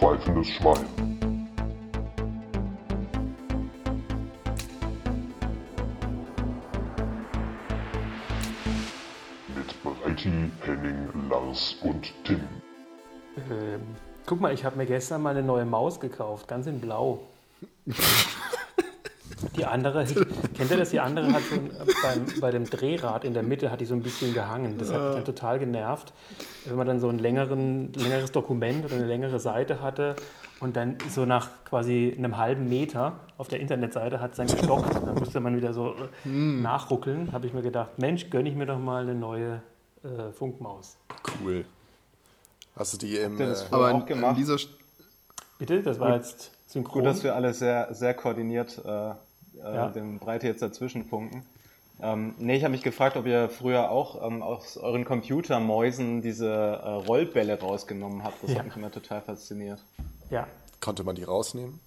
pfeifendes Schwein. Mit Breiti, Henning, Lars und Tim. Ähm, guck mal, ich habe mir gestern mal eine neue Maus gekauft, ganz in Blau. Die andere, kennt ihr das? Die andere hat so ein, beim, bei dem Drehrad in der Mitte hat die so ein bisschen gehangen. Das hat mich dann total genervt, wenn man dann so ein längeren, längeres Dokument oder eine längere Seite hatte und dann so nach quasi einem halben Meter auf der Internetseite hat es dann gestockt. Dann musste man wieder so äh, nachruckeln. Habe ich mir gedacht, Mensch, gönne ich mir doch mal eine neue äh, Funkmaus. Cool. Hast du die im. Äh, Aber auch an, an gemacht? dieser St- Bitte, das war jetzt synchron. Gut, dass wir alle sehr, sehr koordiniert äh, äh, Ja. den Breite jetzt dazwischen funken. Ähm, nee, ich habe mich gefragt, ob ihr früher auch ähm, aus euren Computermäusen diese äh, Rollbälle rausgenommen habt. Das Ja. hat mich immer total fasziniert. ja, konnte man die rausnehmen?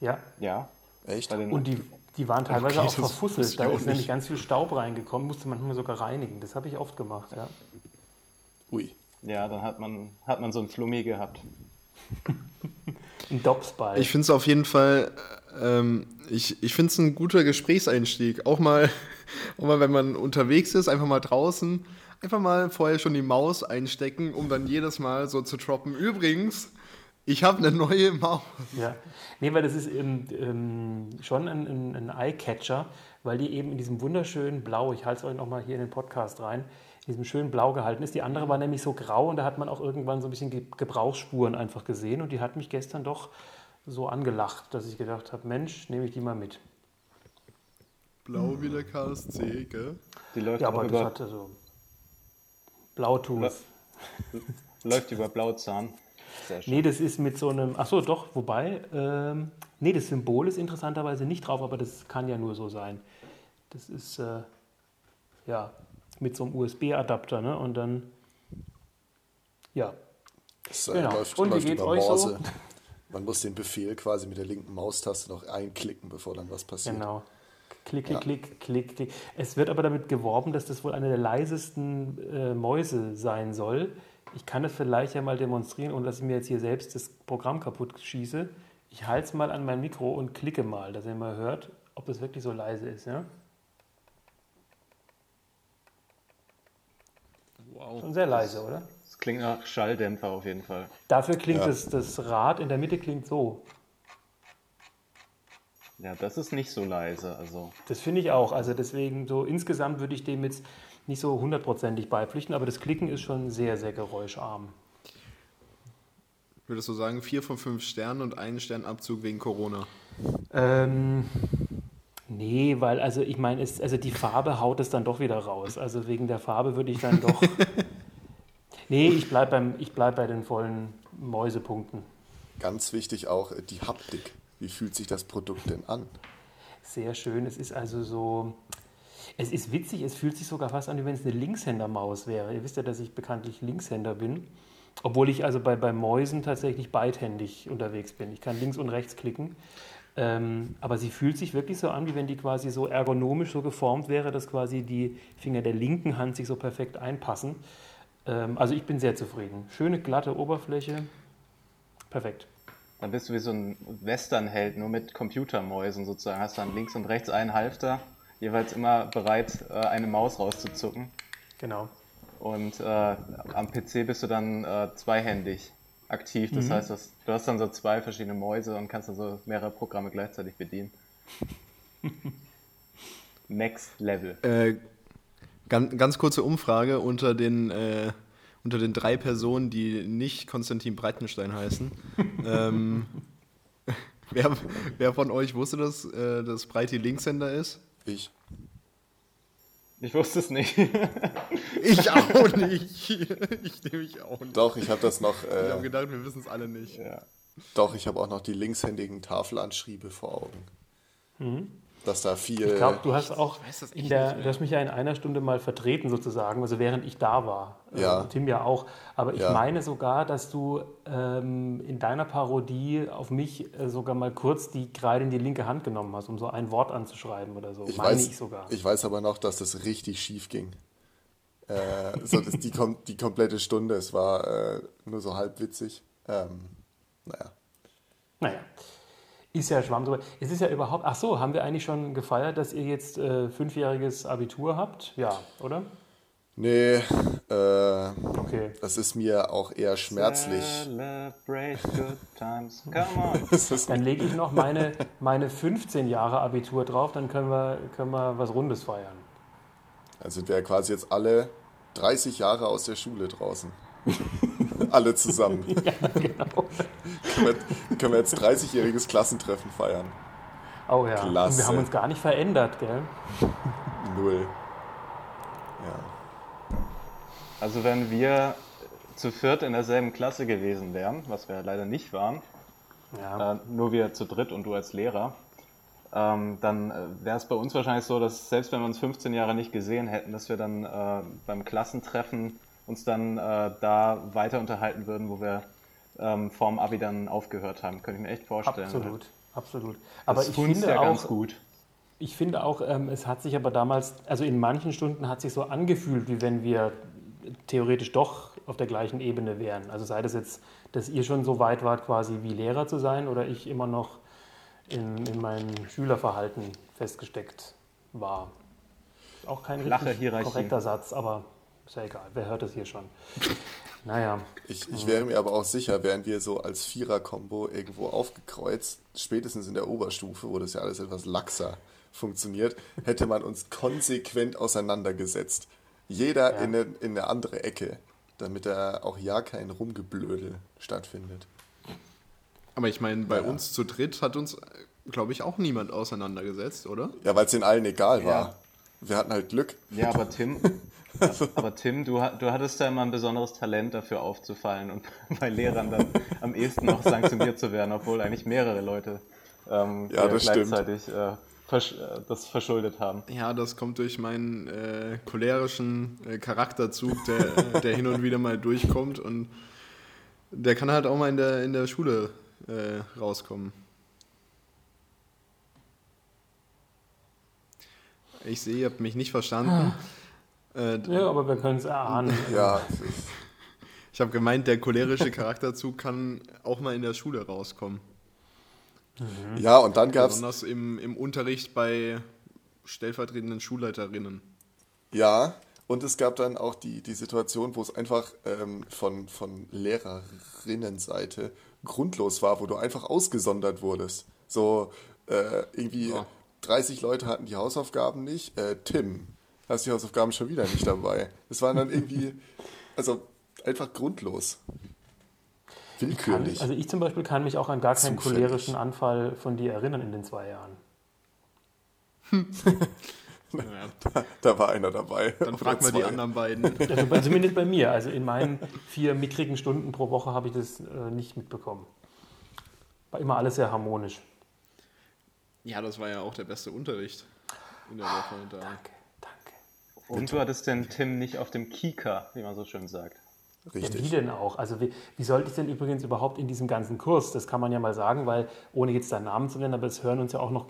ja. Ja. Echt? Und die, die waren teilweise Okay, auch verfusselt. Da ist nämlich ganz viel Staub reingekommen, musste man manchmal sogar reinigen. Das habe ich oft gemacht, ja. Ui. ja, dann hat man, hat man so ein Flummi gehabt. Ein Dopsball. Ich finde es auf jeden Fall, ähm, ich, ich finde es ein guter Gesprächseinstieg. Auch mal, auch mal, wenn man unterwegs ist, einfach mal draußen, einfach mal vorher schon die Maus einstecken, um dann jedes Mal so zu droppen. Übrigens, ich habe eine neue Maus. Ja. Nee, weil das ist ähm, ähm, schon ein, ein, ein Eye-Catcher, weil die eben in diesem wunderschönen Blau, ich halte es euch nochmal hier in den Podcast rein, in diesem schönen Blau gehalten ist. Die andere war nämlich so grau und da hat man auch irgendwann so ein bisschen Ge- Gebrauchsspuren einfach gesehen und die hat mich gestern doch so angelacht, dass ich gedacht habe, Mensch, nehme ich die mal mit. Blau wie der KSC, gell? Die läuft Ja, aber das über, hatte so Blautus. läuft über Blauzahn. Sehr schön. Nee, das ist mit so einem. Achso, doch, wobei. Ähm, nee, das Symbol ist interessanterweise nicht drauf, aber das kann ja nur so sein. Das ist. Äh, ja, mit so einem USB-Adapter, ne? Und dann. Ja. Das Genau. läuft, Und wie läuft geht's über euch so? Man muss den Befehl quasi mit der linken Maustaste noch einklicken, bevor dann was passiert. Genau. Klick, klick, Ja. klick, klick, klick. Es wird aber damit geworben, dass das wohl eine der leisesten äh, Mäuse sein soll. Ich kann das vielleicht ja mal demonstrieren, ohne dass ich mir jetzt hier selbst das Programm kaputt schieße. Ich halte es mal an mein Mikro und klicke mal, dass ihr mal hört, ob es wirklich so leise ist. Ja? Wow. Schon sehr leise, oder? Das klingt nach Schalldämpfer auf jeden Fall. Dafür klingt Ja. das, das Rad in der Mitte klingt so. Ja, das ist nicht so leise. Also Das finde ich auch. Also deswegen so insgesamt würde ich dem jetzt nicht so hundertprozentig beipflichten, aber das Klicken ist schon sehr, sehr geräuscharm. Würdest du sagen, vier von fünf Sternen und einen Sternabzug wegen Corona? Ähm, nee, weil also ich meine, also die Farbe haut es dann doch wieder raus. Also wegen der Farbe würde ich dann doch. nee, ich bleibe bleib bei den vollen Mäusepunkten. Ganz wichtig auch äh, die Haptik. Wie fühlt sich das Produkt denn an? Sehr schön. Es ist also so. Es ist witzig, es fühlt sich sogar fast an, wie wenn es eine Linkshändermaus wäre. Ihr wisst ja, dass ich bekanntlich Linkshänder bin. Obwohl ich also bei, bei Mäusen tatsächlich beidhändig unterwegs bin. Ich kann links und rechts klicken. Ähm, aber sie fühlt sich wirklich so an, wie wenn die quasi so ergonomisch so geformt wäre, dass quasi die Finger der linken Hand sich so perfekt einpassen. Ähm, also ich bin sehr zufrieden. Schöne glatte Oberfläche. Perfekt. Dann bist du wie so ein Westernheld, nur mit Computermäusen sozusagen. Hast dann links und rechts einen Halfter, jeweils immer bereit, äh, eine Maus rauszuzucken. Genau. Und äh, am PC bist du dann äh, zweihändig aktiv. Das heißt, dass, du hast dann so zwei verschiedene Mäuse und kannst dann so mehrere Programme gleichzeitig bedienen. Next Level. Äh, ganz, ganz kurze Umfrage unter den, äh, unter den drei Personen, die nicht Konstantin Breitenstein heißen. ähm, wer, wer von euch wusste, dass, äh, dass Breiti Linkshänder ist? Ich. Ich wusste es nicht. Ich auch nicht. Ich nehme ich auch nicht. Doch, ich habe das noch. Ich habe Äh, gedacht, wir wissen es alle nicht. ja. doch, ich habe auch noch die linkshändigen Tafelanschriebe vor Augen. Dass da viel. Ich glaube, du hast auch weiß das in echt der, du hast mich ja in einer Stunde mal vertreten sozusagen, also während ich da war. Ja. Äh, Tim ja auch. Aber ich Ja. meine sogar, dass du ähm, in deiner Parodie auf mich äh, sogar mal kurz die Kreide in die linke Hand genommen hast, um so ein Wort anzuschreiben oder so. ich, meine weiß, ich sogar. ich weiß aber noch, dass das richtig schief ging. Äh, so, das, die, kom die komplette Stunde, es war äh, nur so halb witzig. Ähm, naja. Naja, ist ja Schwamm drüber. Es ist ja überhaupt, ach so, haben wir eigentlich schon gefeiert, dass ihr jetzt äh, fünfjähriges Abitur habt? Ja, oder? Nee, äh, Okay. das ist mir auch eher schmerzlich. Celebrate good times. Come on. Dann lege ich noch meine, meine 15 Jahre Abitur drauf, dann können wir, können wir was Rundes feiern. also wir quasi jetzt alle 30 Jahre aus der Schule draußen. alle zusammen. Genau. können, wir, können wir jetzt 30-jähriges Klassentreffen feiern? Oh ja. Und Klasse. wir haben uns gar nicht verändert, gell? Null. Ja. Also wenn wir zu viert in derselben Klasse gewesen wären, was wir leider nicht waren, Ja. äh, nur wir zu dritt und du als Lehrer, ähm, dann äh, wäre es bei uns wahrscheinlich so, dass selbst wenn wir uns 15 Jahre nicht gesehen hätten, dass wir dann äh, beim Klassentreffen uns dann äh, da weiter unterhalten würden, wo wir ähm, vorm Abi dann aufgehört haben. Könnte ich mir echt vorstellen. Absolut, absolut. Das Aber ich funzt finde ja ganz auch, gut. ich finde auch, ähm, es hat sich aber damals, also in manchen Stunden hat sich so angefühlt, wie wenn wir theoretisch doch auf der gleichen Ebene wären. Also sei das jetzt, dass ihr schon so weit wart, quasi wie Lehrer zu sein oder ich immer noch in, in meinem Schülerverhalten festgesteckt war. Auch kein richtig Hierarchie. korrekter Satz, aber ist ja egal, wer hört das hier schon? Naja, Ich, ich wäre mir aber auch sicher, wären wir so als Vierer-Kombo irgendwo aufgekreuzt, spätestens in der Oberstufe, wo das ja alles etwas laxer funktioniert, hätte man uns konsequent auseinandergesetzt. Jeder Ja. in, eine, in eine andere Ecke, damit da auch ja kein Rumgeblödel stattfindet. Aber ich meine, bei Ja. uns zu dritt hat uns, glaube ich, auch niemand auseinandergesetzt, oder? Ja, weil es den allen egal war. Ja. Wir hatten halt Glück. Ja, aber Tim, aber Tim, du, du hattest ja immer ein besonderes Talent dafür aufzufallen und bei Lehrern dann am ehesten noch sanktioniert zu werden, obwohl eigentlich mehrere Leute ähm, Ja, gleichzeitig äh, versch äh, das verschuldet haben. Ja, das kommt durch meinen äh, cholerischen äh, Charakterzug, der, äh, der hin und wieder mal durchkommt und der kann halt auch mal in der, in der Schule äh, rauskommen. Ich sehe, ihr habt mich nicht verstanden. Äh, ja, aber wir können es erahnen. Ja, ich habe gemeint, der cholerische Charakterzug kann auch mal in der Schule rauskommen. ja und dann gab es Besonders im, im Unterricht bei stellvertretenden Schulleiterinnen. Ja, und es gab dann auch die, die Situation, wo es einfach ähm, von, von Lehrerinnenseite grundlos war, wo du einfach ausgesondert wurdest. So äh, irgendwie Ja. 30 Leute hatten die Hausaufgaben nicht. Äh, Tim, hast die Hausaufgaben schon wieder nicht dabei. Es war dann irgendwie, also einfach grundlos. Kann, Willkürlich. also ich zum Beispiel kann mich auch an gar keinen Zufällig. cholerischen Anfall von dir erinnern in den zwei Jahren. da war einer dabei. Dann frag mal die anderen beiden. Also bei- zumindest bei mir. Also in meinen vier mickrigen Stunden pro Woche habe ich das äh, nicht mitbekommen. War immer alles sehr harmonisch. Ja, das war ja auch der beste Unterricht in der Woche. Da. Danke, danke. Und du hattest den Tim nicht auf dem Kika, wie man so schön sagt. Ja, wie Richtig. denn auch? Also wie, wie sollte ich denn übrigens überhaupt in diesem ganzen Kurs, das kann man ja mal sagen, weil ohne jetzt deinen Namen zu nennen, aber es hören uns ja auch noch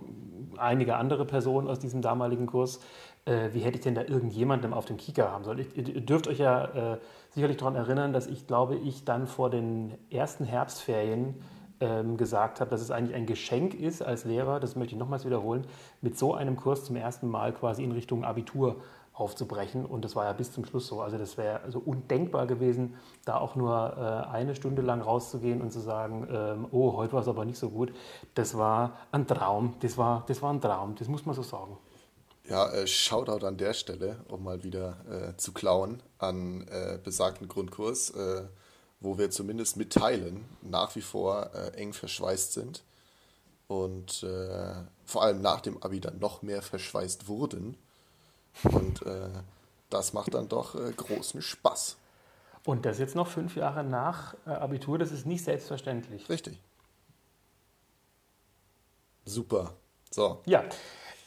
einige andere Personen aus diesem damaligen Kurs, äh, wie hätte ich denn da irgendjemandem auf dem Kika haben sollen? Ich, ihr ihr dürft euch ja äh, sicherlich daran erinnern, dass ich glaube, ich dann vor den ersten Herbstferien ähm, gesagt habe, dass es eigentlich ein Geschenk ist als Lehrer, das möchte ich nochmals wiederholen, mit so einem Kurs zum ersten Mal quasi in Richtung Abitur aufzubrechen. Und das war ja bis zum Schluss so. Also das wäre also undenkbar gewesen, da auch nur äh, eine Stunde lang rauszugehen und zu sagen, ähm, oh, heute war es aber nicht so gut. Das war ein Traum. Das war, das war ein Traum. Das muss man so sagen. Ja, äh, Shoutout an der Stelle, um mal wieder äh, zu klauen, an äh, besagten Grundkurs, äh, wo wir zumindest mit Teilen nach wie vor äh, eng verschweißt sind und vor allem nach dem Abi dann noch mehr verschweißt wurden. Und äh, das macht dann doch äh, großen Spaß. Und das jetzt noch fünf Jahre nach äh, Abitur, das ist nicht selbstverständlich. Richtig. Super. So, Ja,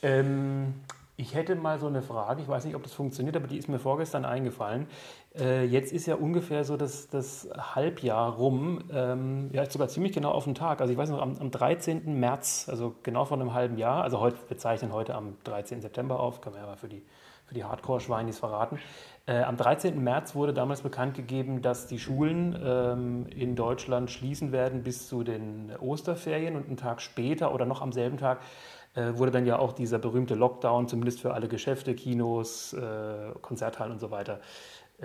ähm, ich hätte mal so eine Frage, ich weiß nicht, ob das funktioniert, aber die ist mir vorgestern eingefallen. Äh, jetzt ist ja ungefähr so das, das Halbjahr rum, ähm, ja sogar ziemlich genau auf den Tag. Also ich weiß noch, am, am 13. März, also genau vor einem halben Jahr, also heute, wir zeichnen heute am 13. September auf, kann man ja mal für die, für die Hardcore-Schweinis verraten. Äh, am 13. März wurde damals bekannt gegeben, dass die Schulen ähm, in Deutschland schließen werden bis zu den Osterferien und einen Tag später oder noch am selben Tag äh, wurde dann ja auch dieser berühmte Lockdown, zumindest für alle Geschäfte, Kinos, äh, Konzerthallen und so weiter,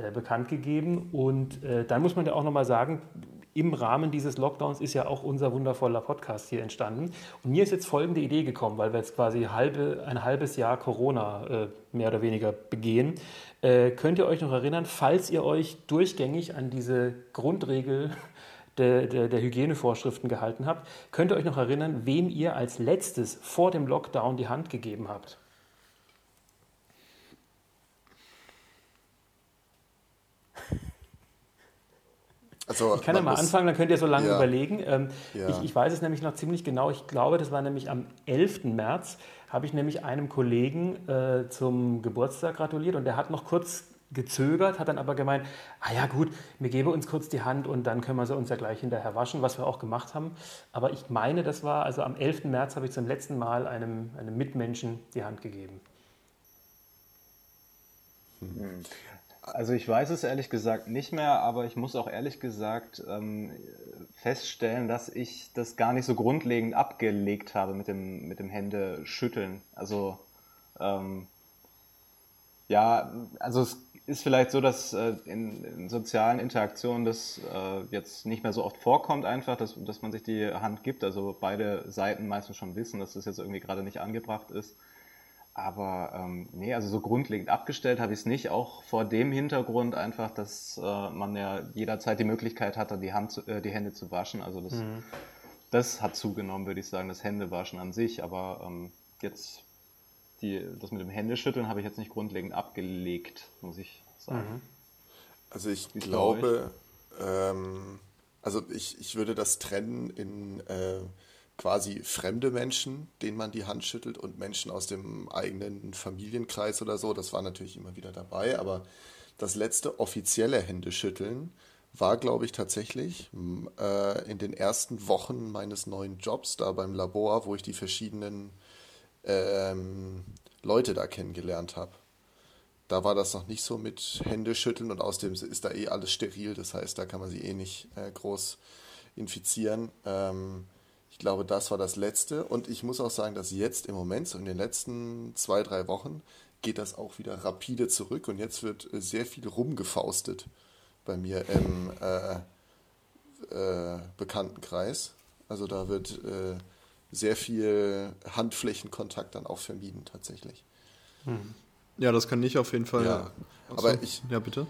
äh, bekannt gegeben. Und äh, dann muss man ja auch nochmal sagen, im Rahmen dieses Lockdowns ist ja auch unser wundervoller Podcast hier entstanden. Und mir ist jetzt folgende Idee gekommen, weil wir jetzt quasi halbe, ein halbes Jahr Corona äh, mehr oder weniger begehen. Äh, könnt ihr euch noch erinnern, falls ihr euch durchgängig an diese Grundregel der, der, der, Hygienevorschriften gehalten habt, könnt ihr euch noch erinnern, wem ihr als letztes vor dem Lockdown die Hand gegeben habt? Also, ich kann ja mal anfangen, dann könnt ihr so lange ja, überlegen. Ähm, ja. ich, ich, weiß es nämlich noch ziemlich genau. Ich glaube, das war nämlich am 11. März, habe ich nämlich einem Kollegen äh, zum Geburtstag gratuliert und der hat noch kurz gezögert, hat dann aber gemeint, ah ja gut, wir geben uns kurz die Hand und dann können wir sie uns ja gleich hinterher waschen, was wir auch gemacht haben. Aber ich meine, das war, also am 11. März habe ich zum letzten Mal einem, einem Mitmenschen die Hand gegeben. Hm. Also ich weiß es ehrlich gesagt nicht mehr, aber ich muss auch ehrlich gesagt ähm, feststellen, dass ich das gar nicht so grundlegend abgelegt habe mit dem, mit dem Händeschütteln. Also ähm, ja, also es ist vielleicht so, dass äh, in, in, sozialen Interaktionen das äh, jetzt nicht mehr so oft vorkommt, einfach, dass, dass man sich die Hand gibt. Also beide Seiten meistens schon wissen, dass das jetzt irgendwie gerade nicht angebracht ist. Aber ähm, nee, also so grundlegend abgestellt habe ich es nicht, auch vor dem Hintergrund einfach, dass äh, man ja jederzeit die Möglichkeit hatte, die, Hand zu, äh, die Hände zu waschen. Also das, mhm. das hat zugenommen, würde ich sagen, das Händewaschen an sich. Aber ähm, jetzt die, das mit dem Händeschütteln habe ich jetzt nicht grundlegend abgelegt, muss ich sagen. Mhm. Also ich glaube, ähm, also ich, ich würde das trennen in äh, quasi fremde Menschen, denen man die Hand schüttelt und Menschen aus dem eigenen Familienkreis oder so. Das war natürlich immer wieder dabei, aber das letzte offizielle Händeschütteln war, glaube ich, tatsächlich äh, in den ersten Wochen meines neuen Jobs da beim Labor, wo ich die verschiedenen ähm, Leute da kennengelernt habe. Da war das noch nicht so mit Händeschütteln und außerdem ist da eh alles steril, das heißt, da kann man sie eh nicht äh, groß infizieren. Ähm, ich glaube, das war das Letzte. Und ich muss auch sagen, dass jetzt im Moment, so in den letzten zwei, drei Wochen, geht das auch wieder rapide zurück. Und jetzt wird äh, sehr viel rumgefaustet bei mir im äh, äh, Bekanntenkreis. Also da wird äh, sehr viel Handflächenkontakt dann auch vermieden tatsächlich. Hm. Ja, das kann ich auf jeden Fall. Ja, aber ich. Ja, bitte.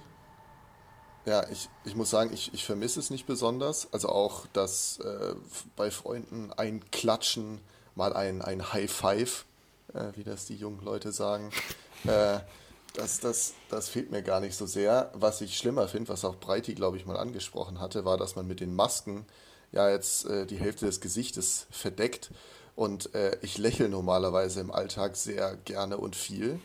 Ja, ich, ich muss sagen, ich, ich vermisse es nicht besonders. Also auch dass äh, bei Freunden ein Klatschen, mal ein, ein High Five, äh, wie das die jungen Leute sagen, äh, das, das, das fehlt mir gar nicht so sehr. Was ich schlimmer finde, was auch Breiti, glaube ich, mal angesprochen hatte, war, dass man mit den Masken ja jetzt äh, die Hälfte des Gesichtes verdeckt. Und äh, ich lächle normalerweise im Alltag sehr gerne und viel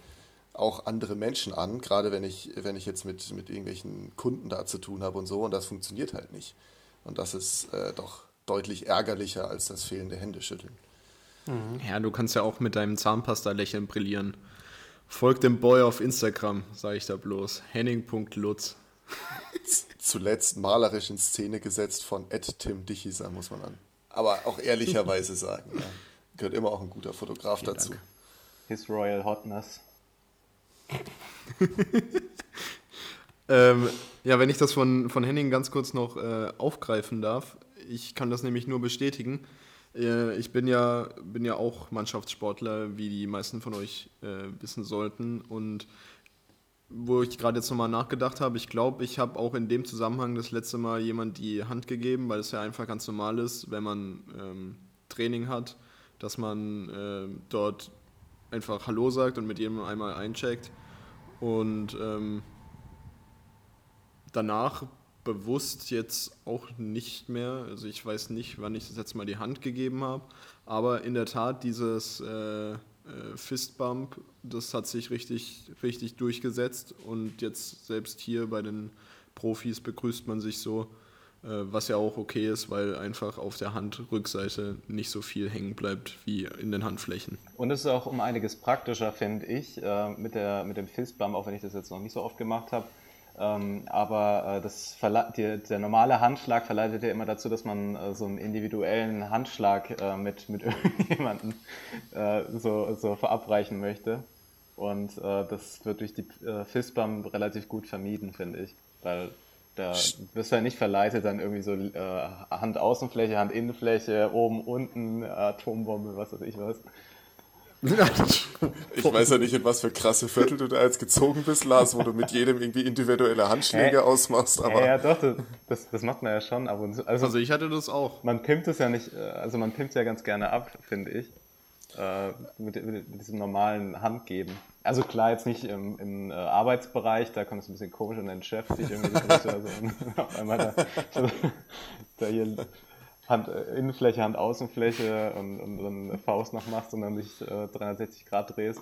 auch andere Menschen an, gerade wenn ich, wenn ich jetzt mit, mit irgendwelchen Kunden da zu tun habe und so, und das funktioniert halt nicht. Und das ist äh, doch deutlich ärgerlicher als das fehlende Händeschütteln. Mhm. Ja, du kannst ja auch mit deinem Zahnpasta-Lächeln brillieren. Folg dem Boy auf Instagram, sage ich da bloß. Henning.lutz. Zuletzt malerisch in Szene gesetzt von Ed Tim Dichiser, muss man an. Aber auch ehrlicherweise sagen. Ja. Gehört immer auch ein guter Fotograf Vielen dazu. Dank. His Royal Hotness. ähm, ja, wenn ich das von, von Henning ganz kurz noch äh, aufgreifen darf, ich kann das nämlich nur bestätigen. Äh, ich bin ja, bin ja auch Mannschaftssportler, wie die meisten von euch äh, wissen sollten. Und wo ich gerade jetzt nochmal nachgedacht habe, ich glaube, ich habe auch in dem Zusammenhang das letzte Mal jemand die Hand gegeben, weil es ja einfach ganz normal ist, wenn man ähm, Training hat, dass man äh, dort einfach Hallo sagt und mit jedem einmal eincheckt. Und ähm, danach bewusst jetzt auch nicht mehr. Also ich weiß nicht, wann ich das letzte Mal die Hand gegeben habe. Aber in der Tat, dieses äh, äh, Fistbump, das hat sich richtig, richtig durchgesetzt. Und jetzt selbst hier bei den Profis begrüßt man sich so. Äh, was ja auch okay ist, weil einfach auf der Handrückseite nicht so viel hängen bleibt wie in den Handflächen. Und es ist auch um einiges praktischer, finde ich, äh, mit, der, mit dem Fistbump, auch wenn ich das jetzt noch nicht so oft gemacht habe. Ähm, aber äh, das die, der normale Handschlag verleitet ja immer dazu, dass man so einen individuellen Handschlag mit, mit irgendjemandem so, so verabreichen möchte. Und das wird durch die äh, Fistbump relativ gut vermieden, finde ich. Weil da wirst du ja nicht verleitet, dann irgendwie so äh, Handaußenfläche, Handinnenfläche, oben, unten, Atombombe, was weiß ich was. ich weiß ja nicht, in was für krasse Viertel du da jetzt gezogen bist, Lars, wo du mit jedem irgendwie individuelle Handschläge äh, ausmachst. Aber ja, ja, doch, das, das macht man ja schon ab und zu. Also, also ich hatte das auch. Man pimpt es ja nicht, äh, also man pimpt es ja ganz gerne ab, finde ich. Äh, mit, mit, diesem normalen Handgeben. Also klar, jetzt nicht im, im äh, Arbeitsbereich, da kommt es ein bisschen komisch und dann Chef dich irgendwie so also, auf einmal da, da hier Hand, äh, Innenfläche, Hand, Außenfläche und, und dann Faust noch machst und dann dich äh, 360 Grad drehst.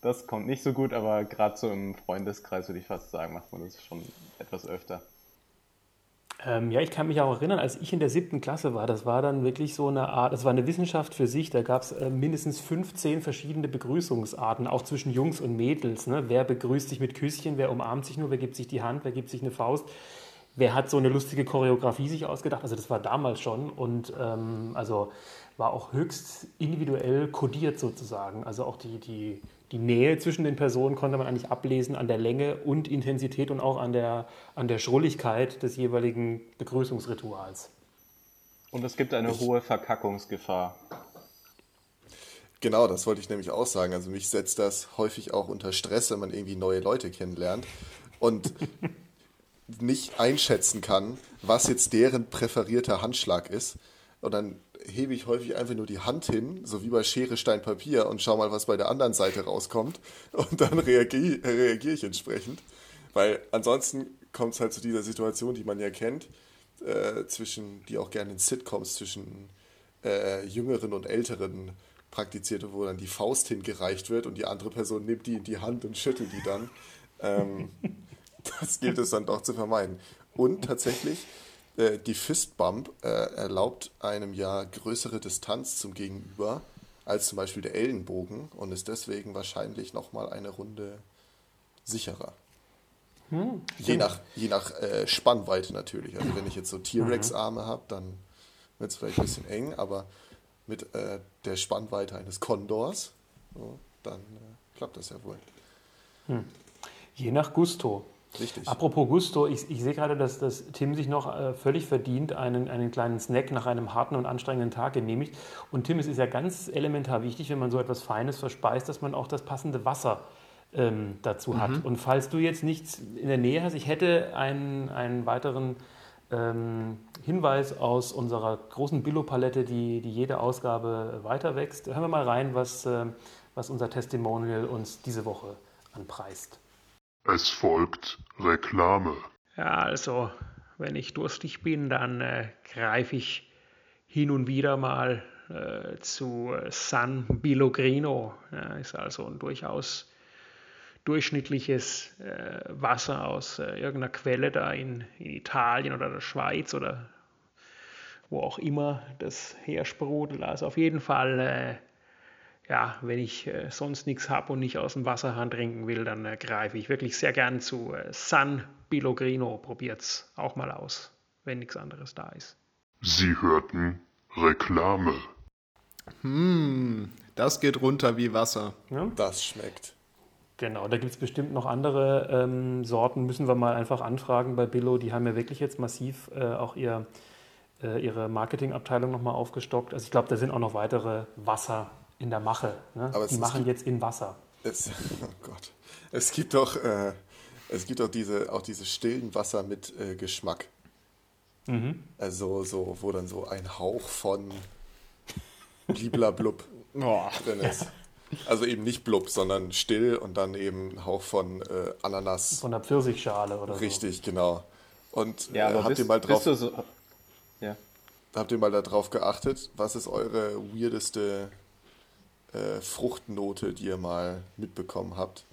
Das kommt nicht so gut, aber gerade so im Freundeskreis würde ich fast sagen, macht man das schon etwas öfter. Ähm, ja, ich kann mich auch erinnern, als ich in der siebten Klasse war, das war dann wirklich so eine Art, das war eine Wissenschaft für sich, da gab es äh, mindestens 15 verschiedene Begrüßungsarten, auch zwischen Jungs und Mädels. Ne? Wer begrüßt sich mit Küsschen, wer umarmt sich nur, wer gibt sich die Hand, wer gibt sich eine Faust wer hat so eine lustige Choreografie sich ausgedacht? Also das war damals schon und ähm, also war auch höchst individuell kodiert sozusagen. Also auch die, die, die Nähe zwischen den Personen konnte man eigentlich ablesen an der Länge und Intensität und auch an der, an der Schrulligkeit des jeweiligen Begrüßungsrituals. Und es gibt eine ich, hohe Verkackungsgefahr. Genau, das wollte ich nämlich auch sagen. Also mich setzt das häufig auch unter Stress, wenn man irgendwie neue Leute kennenlernt. Und nicht einschätzen kann, was jetzt deren präferierter Handschlag ist. Und dann hebe ich häufig einfach nur die Hand hin, so wie bei Schere, Stein, Papier und schau mal, was bei der anderen Seite rauskommt. Und dann reagiere reagier ich entsprechend. Weil ansonsten kommt es halt zu dieser Situation, die man ja kennt, äh, zwischen, die auch gerne in Sitcoms zwischen äh, jüngeren und älteren praktiziert, wo dann die Faust hingereicht wird und die andere Person nimmt die in die Hand und schüttelt die dann. Ähm, das gilt es dann doch zu vermeiden. Und tatsächlich, äh, die Fistbump äh, erlaubt einem ja größere Distanz zum Gegenüber als zum Beispiel der Ellenbogen und ist deswegen wahrscheinlich nochmal eine Runde sicherer. Hm, je nach, je nach äh, Spannweite natürlich. Also wenn ich jetzt so T-Rex-Arme habe, dann wird es vielleicht ein bisschen eng, aber mit äh, der Spannweite eines Kondors, so, dann äh, klappt das ja wohl. Hm. Je nach Gusto. Richtig. Apropos Gusto, ich, ich sehe gerade, dass, dass Tim sich noch äh, völlig verdient einen, einen kleinen Snack nach einem harten und anstrengenden Tag genehmigt. Und Tim, es ist ja ganz elementar wichtig, wenn man so etwas Feines verspeist, dass man auch das passende Wasser ähm, dazu mhm. hat. Und falls du jetzt nichts in der Nähe hast, ich hätte einen, einen weiteren ähm, Hinweis aus unserer großen Billo-Palette, die, die jede Ausgabe weiter wächst. Hören wir mal rein, was, äh, was unser Testimonial uns diese Woche anpreist. Es folgt Reklame. Ja, also, wenn ich durstig bin, dann äh, greife ich hin und wieder mal äh, zu San Bilogrino. Ja, ist also ein durchaus durchschnittliches äh, Wasser aus äh, irgendeiner Quelle da in, in, Italien oder der Schweiz oder wo auch immer das hersprudelt. Also auf jeden Fall äh, ja, wenn ich äh, sonst nichts habe und nicht aus dem Wasserhahn trinken will, dann äh, greife ich wirklich sehr gern zu äh, San Pellegrino. Probiert's auch mal aus, wenn nichts anderes da ist. Sie hörten Reklame. Hm, das geht runter wie Wasser. Ja? Das schmeckt. Genau, da gibt es bestimmt noch andere ähm, Sorten. Müssen wir mal einfach anfragen bei Billo. Die haben ja wirklich jetzt massiv äh, auch ihr, äh, ihre Marketingabteilung nochmal aufgestockt. Also ich glaube, da sind auch noch weitere Wasser in der Mache. Ne? Aber die machen jetzt in Wasser. Es, oh Gott. Es gibt doch, äh, es gibt doch diese, auch diese stillen Wasser mit äh, Geschmack. Mhm. Also so, wo dann so ein Hauch von Bliblablub drin ist. Ja. Also eben nicht blub, sondern still und dann eben ein Hauch von äh, Ananas. Von der Pfirsichschale oder Richtig, so. Richtig, genau. Und ja, äh, habt bist, ihr mal drauf. So, ja. Habt ihr mal darauf geachtet, was ist eure weirdeste äh, Fruchtnote, die ihr mal mitbekommen habt?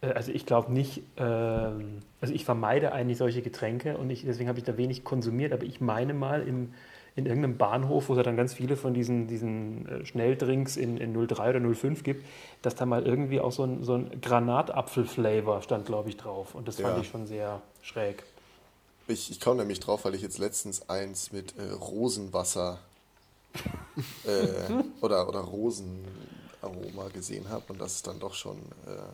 Äh, also ich glaube nicht, ähm, also ich vermeide eigentlich solche Getränke und ich, deswegen habe ich da wenig konsumiert, aber ich meine mal im, in irgendeinem Bahnhof, wo es ja dann ganz viele von diesen, diesen äh, Schnelldrinks in, in 03 oder 05 gibt, dass da mal irgendwie auch so ein, so ein Granatapfel-Flavor stand, glaube ich, drauf. Und das fand Ja. ich schon sehr schräg. Ich, ich komme nämlich drauf, weil ich jetzt letztens eins mit äh, Rosenwasser äh, oder, oder Rosenaroma gesehen habe und das ist dann doch schon äh,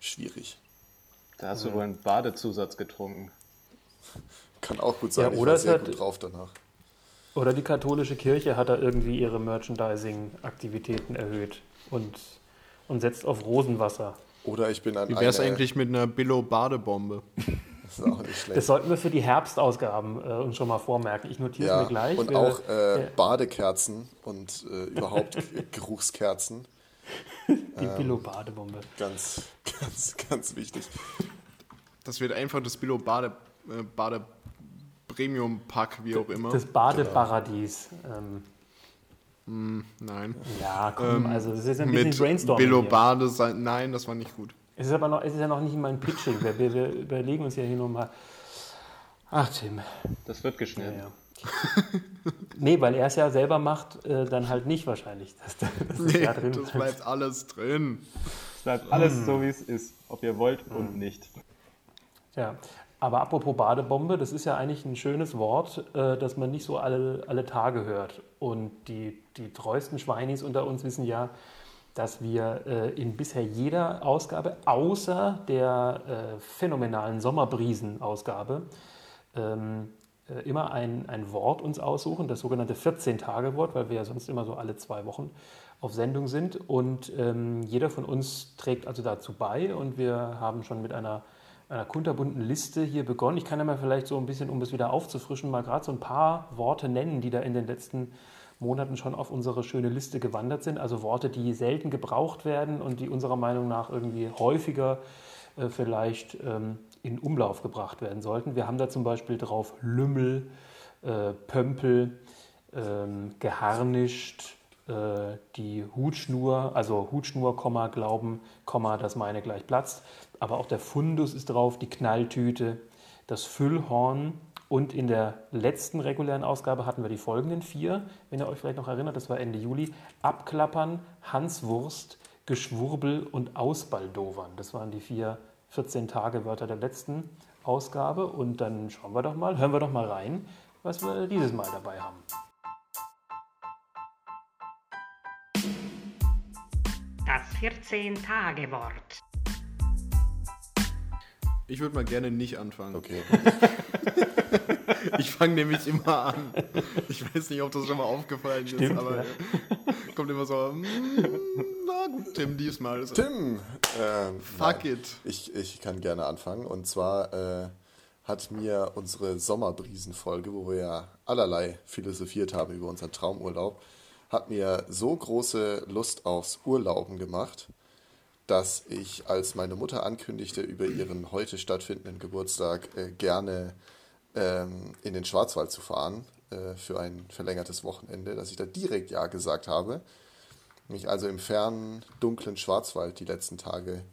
schwierig. Da hast du wohl einen Badezusatz getrunken. Kann auch gut sein, Ja, ich oder war es sehr hat- gut drauf danach. Oder die katholische Kirche hat da irgendwie ihre Merchandising-Aktivitäten erhöht und, und setzt auf Rosenwasser. Oder ich bin an Wie wäre es eigentlich mit einer Billo-Badebombe? Das ist auch nicht schlecht. Das sollten wir für die Herbstausgaben äh, uns schon mal vormerken. Ich notiere es ja, mir gleich. und Wir- auch äh, ja. Badekerzen und äh, überhaupt Geruchskerzen. die Billo-Badebombe. Ganz, ganz, ganz wichtig. Das wird einfach das Billo-Bade äh, Bade wie auch immer. Das Badeparadies. Ähm, Nein. ja, komm, also das ist ein bisschen Mit Brainstorming. hier. Billo-Bade sein. Nein, das war nicht gut. Es ist aber noch, es ist ja noch nicht in meinem Pitching. Wir, wir, wir überlegen uns ja hier nochmal. Ach, Tim. Das wird Ja, geschnitten. ja. nee, weil er es ja selber macht, äh, dann halt nicht wahrscheinlich. Dass, dass das Nee, ja drin das bleibt alles drin. Es bleibt alles so, wie es ist, ob ihr wollt und nicht. Ja, aber apropos Badebombe, das ist ja eigentlich ein schönes Wort, äh, das man nicht so alle, alle Tage hört. Und die, die treuesten Schweinis unter uns wissen ja, dass wir äh, in bisher jeder Ausgabe, außer der äh, phänomenalen Sommerbrisen-Ausgabe, ähm, äh, immer ein, ein Wort uns aussuchen, das sogenannte 14-Tage-Wort, weil wir ja sonst immer so alle zwei Wochen auf Sendung sind. Und ähm, jeder von uns trägt also dazu bei und wir haben schon mit einer, einer kunterbunten Liste hier begonnen. Ich kann ja mal vielleicht so ein bisschen, um es wieder aufzufrischen, mal gerade so ein paar Worte nennen, die da in den letzten Monaten schon auf unsere schöne Liste gewandert sind. Also Worte, die selten gebraucht werden und die unserer Meinung nach irgendwie häufiger äh, vielleicht ähm, in Umlauf gebracht werden sollten. Wir haben da zum Beispiel drauf Lümmel, äh, Pömpel, ähm, geharnischt, äh, die Hutschnur, also Hutschnur, Komma, Glauben, Komma, dass meine gleich platzt. Aber auch der Fundus ist drauf, die Knalltüte, das Füllhorn. Und in der letzten regulären Ausgabe hatten wir die folgenden vier, wenn ihr euch vielleicht noch erinnert, das war Ende Juli. Abklappern, Hanswurst, Geschwurbel und Ausbaldowern. Das waren die vier 14-Tage-Wörter der letzten Ausgabe. Und dann schauen wir doch mal, hören wir doch mal rein, was wir dieses Mal dabei haben. Das 14-Tage-Wort. Ich würde mal gerne nicht anfangen. Okay. Ich fange nämlich immer an. Ich weiß nicht, ob das schon mal aufgefallen Stimmt, ist, aber ja. kommt immer so, mm, na gut, Tim, diesmal. Ist Tim! Ähm, Fuck nein. it. Ich, ich kann gerne anfangen. Und zwar äh, hat mir unsere Sommerbrisen-Folge, wo wir ja allerlei philosophiert haben über unseren Traumurlaub, hat mir so große Lust aufs Urlauben gemacht, dass ich, als meine Mutter ankündigte, über ihren heute stattfindenden Geburtstag äh, gerne ähm, in den Schwarzwald zu fahren äh, für ein verlängertes Wochenende, dass ich da direkt Ja gesagt habe. Mich also im fernen, dunklen Schwarzwald die letzten Tage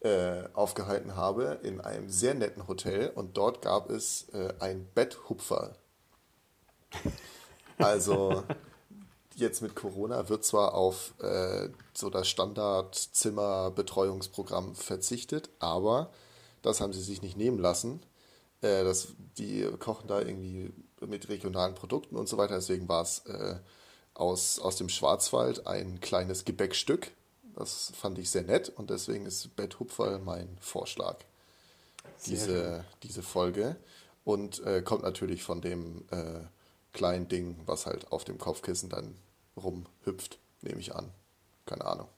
äh, aufgehalten habe, in einem sehr netten Hotel und dort gab es äh, ein Betthupfer. Also jetzt mit Corona wird zwar auf äh, so das Standardzimmerbetreuungsprogramm verzichtet, aber das haben sie sich nicht nehmen lassen. Äh, das, die kochen da irgendwie mit regionalen Produkten und so weiter. Deswegen war es äh, aus, aus dem Schwarzwald ein kleines Gebäckstück. Das fand ich sehr nett und deswegen ist Betthupferl mein Vorschlag. Diese, diese Folge. Und äh, kommt natürlich von dem äh, kleinen Ding, was halt auf dem Kopfkissen dann rumhüpft, nehme ich an. Keine Ahnung.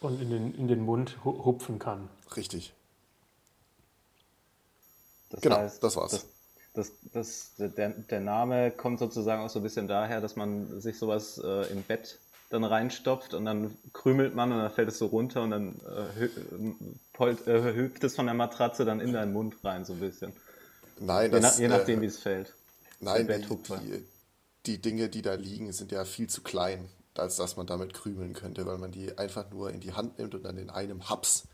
Und in den, in den Mund hu- hupfen kann. Richtig. Das Genau, das war's. Das, das, das, der, der Name kommt sozusagen auch so ein bisschen daher, dass man sich sowas äh, im Bett dann reinstopft und dann krümelt man und dann fällt es so runter und dann äh, äh, hüpft es von der Matratze dann in deinen Mund rein so ein bisschen. Nein, Je, das, nach, je nachdem, äh, wie es fällt. Nein, Der die, die, die Dinge, die da liegen, sind ja viel zu klein, als dass man damit krümeln könnte, weil man die einfach nur in die Hand nimmt und dann in einem Haps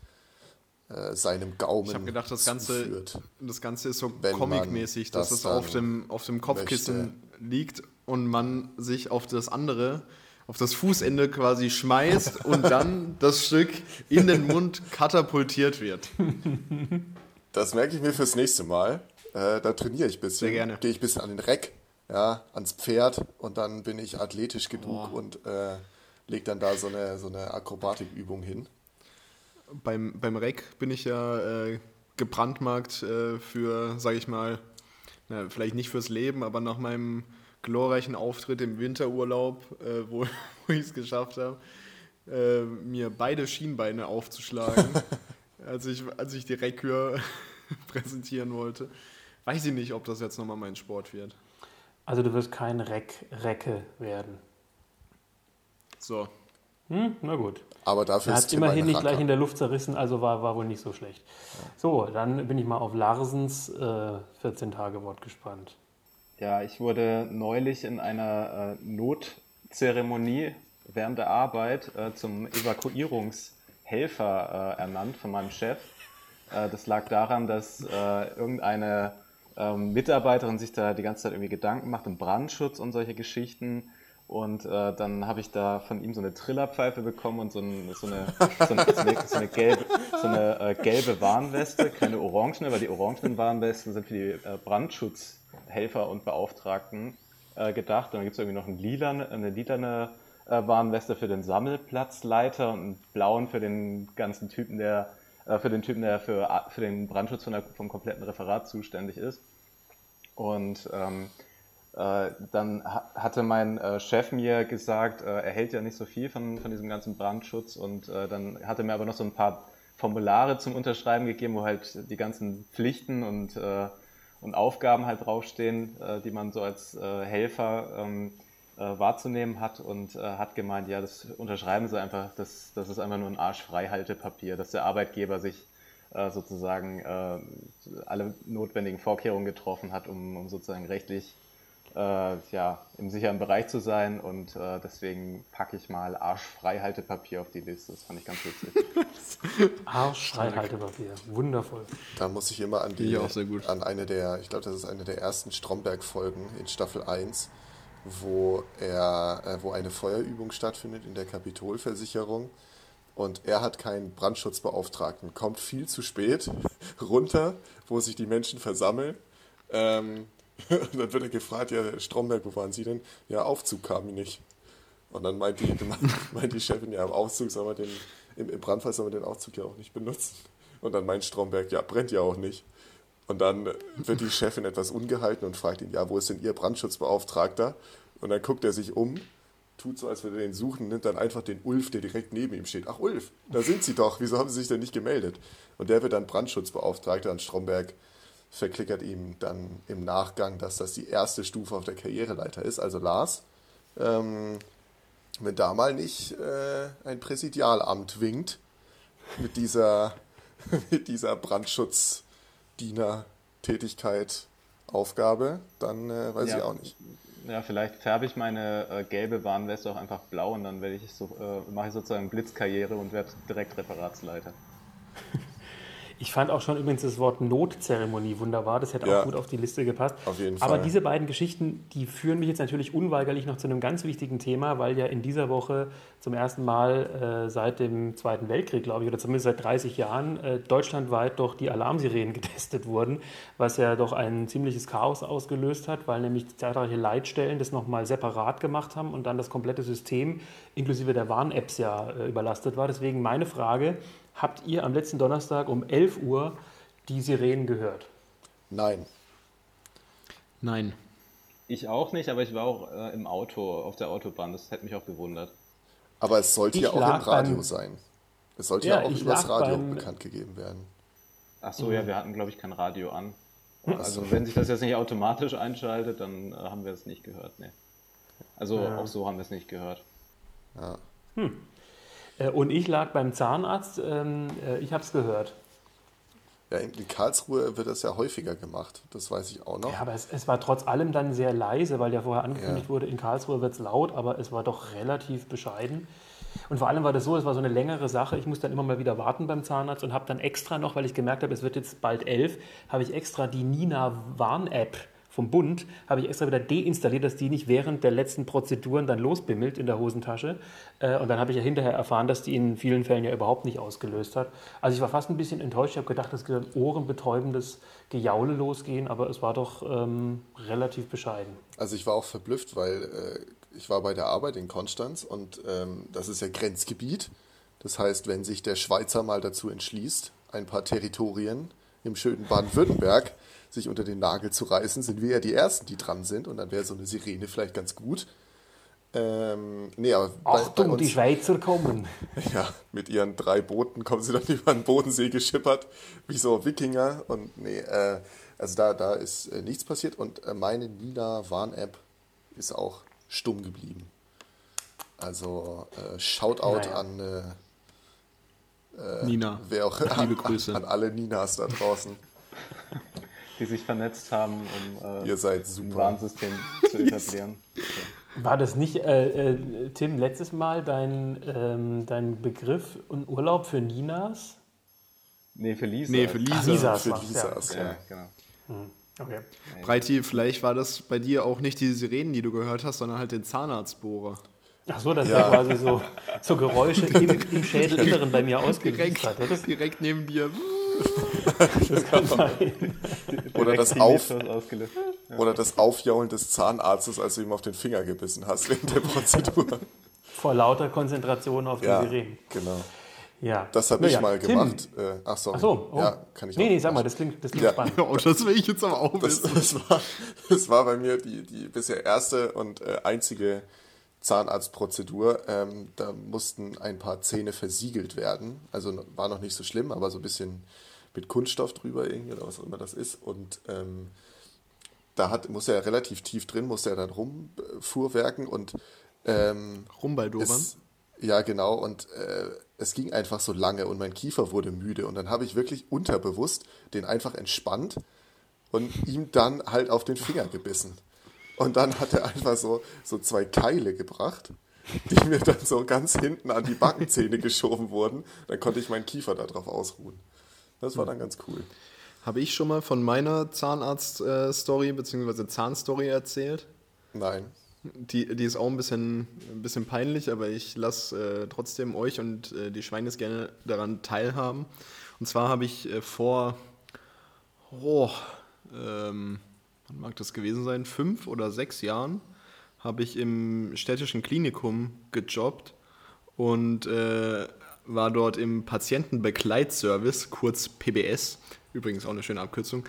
äh, seinem Gaumen Ich habe gedacht, das Ganze, zuführt. das Ganze ist so comic-mäßig, dass das es auf dem, auf dem Kopfkissen liegt und man sich auf das andere, auf das Fußende quasi schmeißt und dann das Stück in den Mund katapultiert wird. Das merke ich mir fürs nächste Mal. Äh, da trainiere ich ein bisschen. Sehr gerne. Gehe ich ein bisschen an den Reck, ja, ans Pferd und dann bin ich athletisch genug und äh, lege dann da so eine, so eine Akrobatikübung hin. Beim, beim Reck bin ich ja äh, gebrandmarkt äh, für, sage ich mal, na, vielleicht nicht fürs Leben, aber nach meinem glorreichen Auftritt im Winterurlaub, äh, wo, wo ich es geschafft habe, äh, mir beide Schienbeine aufzuschlagen, als, ich, als ich die Reckkür präsentieren wollte. Weiß ich nicht, ob das jetzt nochmal mein Sport wird. Also du wirst kein Reck, Recke werden. So, Hm, na gut. Aber dafür Er ist hat Tim immerhin nicht gleich in der Luft zerrissen, also war, war wohl nicht so schlecht. So, dann bin ich mal auf Larsens äh, 14-Tage-Wort gespannt. Ja, ich wurde neulich in einer äh, Notzeremonie während der Arbeit äh, zum Evakuierungshelfer äh, ernannt von meinem Chef. Äh, das lag daran, dass äh, irgendeine ähm, Mitarbeiterin sich da die ganze Zeit irgendwie Gedanken macht um Brandschutz und solche Geschichten. Und äh, dann habe ich da von ihm so eine Trillerpfeife bekommen und so, ein, so, eine, so, eine, so, eine, so eine gelbe, eine äh, gelbe Warnweste, keine orangene, weil die orangenen Warnwesten sind für die äh, Brandschutzhelfer und Beauftragten äh, gedacht. Und dann gibt es irgendwie noch ein lilane, eine lilane äh, Warnweste für den Sammelplatzleiter und einen blauen für den ganzen Typen, der äh, für den Typen, der für, für den Brandschutz von der, vom kompletten Referat zuständig ist. Und ähm, äh, dann ha hatte mein äh, Chef mir gesagt, äh, er hält ja nicht so viel von, von diesem ganzen Brandschutz und äh, dann hat er mir aber noch so ein paar Formulare zum Unterschreiben gegeben, wo halt die ganzen Pflichten und, und Aufgaben halt draufstehen, die man so als Helfer ähm, äh, wahrzunehmen hat und äh, hat gemeint, ja, das unterschreiben sie einfach, das, das ist einfach nur ein Arschfreihaltepapier, dass der Arbeitgeber sich äh, sozusagen äh, alle notwendigen Vorkehrungen getroffen hat, um, um sozusagen rechtlich äh, ja, im sicheren Bereich zu sein und äh, deswegen packe ich mal Arschfreihaltepapier auf die Liste. Das fand ich ganz witzig. Arschfreihaltepapier. Wundervoll. Da muss ich immer an die, ich auch sehr gut. an eine der, ich glaube, das ist eine der ersten Stromberg-Folgen in Staffel 1, wo er, äh, wo eine Feuerübung stattfindet in der Kapitolversicherung. Und er hat keinen Brandschutzbeauftragten, kommt viel zu spät runter, wo sich die Menschen versammeln. Ähm, und dann wird er gefragt, ja, Stromberg, wo waren Sie denn? Ja, Aufzug kam nicht. Und dann meint die, meint die Chefin, ja, im Aufzug soll man den, im, Brandfall soll man den Aufzug ja auch nicht benutzen. Und dann meint Stromberg, ja, brennt ja auch nicht. Und dann wird die Chefin etwas ungehalten und fragt ihn, ja, wo ist denn Ihr Brandschutzbeauftragter? Und dann guckt er sich um, tut so, als würde er den suchen, nimmt dann einfach den Ulf, der direkt neben ihm steht. Ach, Ulf, da sind Sie doch, wieso haben Sie sich denn nicht gemeldet? Und der wird dann Brandschutzbeauftragter und Stromberg verklickert ihm dann im Nachgang, dass das die erste Stufe auf der Karriereleiter ist. Also Lars, ähm, wenn da mal nicht äh, ein Präsidialamt winkt mit dieser, mit dieser Brandschutzdiener-Tätigkeit, Aufgabe, dann äh, weiß Ja. ich auch nicht. Ja, vielleicht färbe ich meine äh, gelbe Warnweste auch einfach blau und dann werde ich so, äh, mache ich sozusagen Blitzkarriere und werde direkt Referatsleiter. Ich fand auch schon übrigens das Wort Notzeremonie wunderbar. Das hätte Ja. auch gut auf die Liste gepasst. Auf jeden Aber Fall. diese beiden Geschichten, die führen mich jetzt natürlich unweigerlich noch zu einem ganz wichtigen Thema, weil ja in dieser Woche zum ersten Mal äh, seit dem Zweiten Weltkrieg, glaube ich, oder zumindest seit 30 Jahren, äh, deutschlandweit doch die Alarmsirenen getestet wurden, was ja doch ein ziemliches Chaos ausgelöst hat, weil nämlich zahlreiche Leitstellen das nochmal separat gemacht haben und dann das komplette System inklusive der Warn-Apps ja äh, überlastet war. Deswegen meine Frage, habt ihr am letzten Donnerstag um 11 Uhr die Sirenen gehört? Nein. Nein. Ich auch nicht, aber ich war auch äh, im Auto, auf der Autobahn. Das hätte mich auch gewundert. Aber es sollte Ich ja auch im Radio beim- sein. Es sollte Ja, ja, auch übers lag Radio beim- bekannt gegeben werden. Ach so, ja, wir hatten, glaube ich, kein Radio an. Also wenn sich das jetzt nicht automatisch einschaltet, dann äh, haben wir es nicht gehört. Nee. Also Ja. auch so haben wir es nicht gehört. Ja. Äh, Und ich lag beim Zahnarzt, ähm, äh, ich habe es gehört. Ja, in in Karlsruhe wird das ja häufiger gemacht. Das weiß ich auch noch. Ja, aber es, es war trotz allem dann sehr leise, weil ja vorher angekündigt Ja. wurde, in Karlsruhe wird es laut, aber es war doch relativ bescheiden. Und vor allem war das so, es war so eine längere Sache. Ich musste dann immer mal wieder warten beim Zahnarzt und habe dann extra noch, weil ich gemerkt habe, es wird jetzt bald elf, habe ich extra die Nina Warn-App vom Bund, habe ich extra wieder deinstalliert, dass die nicht während der letzten Prozeduren dann losbimmelt in der Hosentasche. Äh, Und dann habe ich ja hinterher erfahren, dass die in vielen Fällen ja überhaupt nicht ausgelöst hat. Also ich war fast ein bisschen enttäuscht. Ich habe gedacht, es wird ein ohrenbetäubendes Gejaule losgehen, aber es war doch ähm, relativ bescheiden. Also ich war auch verblüfft, weil äh, ich war bei der Arbeit in Konstanz und ähm, das ist ja Grenzgebiet. Das heißt, wenn sich der Schweizer mal dazu entschließt, ein paar Territorien im schönen Baden-Württemberg sich unter den Nagel zu reißen, sind wir ja die Ersten, die dran sind und dann wäre so eine Sirene vielleicht ganz gut. Ähm, nee, aber bei, bei Achtung, uns, die Schweizer kommen. ja, mit ihren drei Booten kommen sie dann über den Bodensee geschippert, wie so Wikinger. Und nee, äh, also da, da ist äh, nichts passiert. Und äh, meine Nina Warn-App ist auch stumm geblieben. Also äh, Shoutout Naja. an äh, Nina. wer auch Liebe an, Grüße. an alle Ninas da draußen. Die sich vernetzt haben, um äh, Ihr seid ein super. Warnsystem zu etablieren. War das nicht, äh, äh, Tim, letztes Mal dein, ähm, dein Begriff und Urlaub für Ninas? Nee, für Lisa. Nee, für Lisa. Ach, Lisas Für Lisas, Ja, ja. genau. Okay. Breiti, vielleicht war das bei dir auch nicht die Sirenen, die du gehört hast, sondern halt den Zahnarztbohrer. Ach so, dass Ja. der quasi so, so Geräusche im, im Schädelinneren bei mir ausgelöst hat. Das, direkt neben dir. Das kann sein. Oder das, Auf, oder das Aufjaulen des Zahnarztes, als du ihm auf den Finger gebissen hast während der Prozedur. Vor lauter Konzentration auf die Ja, Sirenen. genau. Ja. Das habe ich ja, mal Tim. gemacht. Äh, ach, sorry. Ach so, oh. Ja, kann ich Nee, noch- nee, sag mal, das klingt, das klingt Ja. spannend. Oh, das will ich jetzt aber auch Das, das, war, das war bei mir die, die bisher erste und äh, einzige Zahnarztprozedur. Ähm, da mussten ein paar Zähne versiegelt werden. Also war noch nicht so schlimm, aber so ein bisschen mit Kunststoff drüber irgendwie oder was auch immer das ist. Und ähm, da hat, muss er relativ tief drin, muss er dann rumfuhrwerken und ähm, Rumbaldobern. ja, genau. Und äh, es ging einfach so lange und mein Kiefer wurde müde. Und dann habe ich wirklich unterbewusst den einfach entspannt und ihm dann halt auf den Finger gebissen. Und dann hat er einfach so, so zwei Keile gebracht, die mir dann so ganz hinten an die Backenzähne geschoben wurden. Dann konnte ich meinen Kiefer darauf ausruhen. Das war dann ganz cool. Habe ich schon mal von meiner Zahnarzt-Story bzw. Zahnstory erzählt? Nein. Die, die ist auch ein bisschen, ein bisschen peinlich, aber ich lasse äh, trotzdem euch und äh, die Schweines gerne daran teilhaben. Und zwar habe ich äh, vor, oh, ähm, wann mag das gewesen sein, fünf oder sechs Jahren, habe ich im städtischen Klinikum gejobbt und äh, war dort im Patientenbegleitservice, kurz PBS, übrigens auch eine schöne Abkürzung,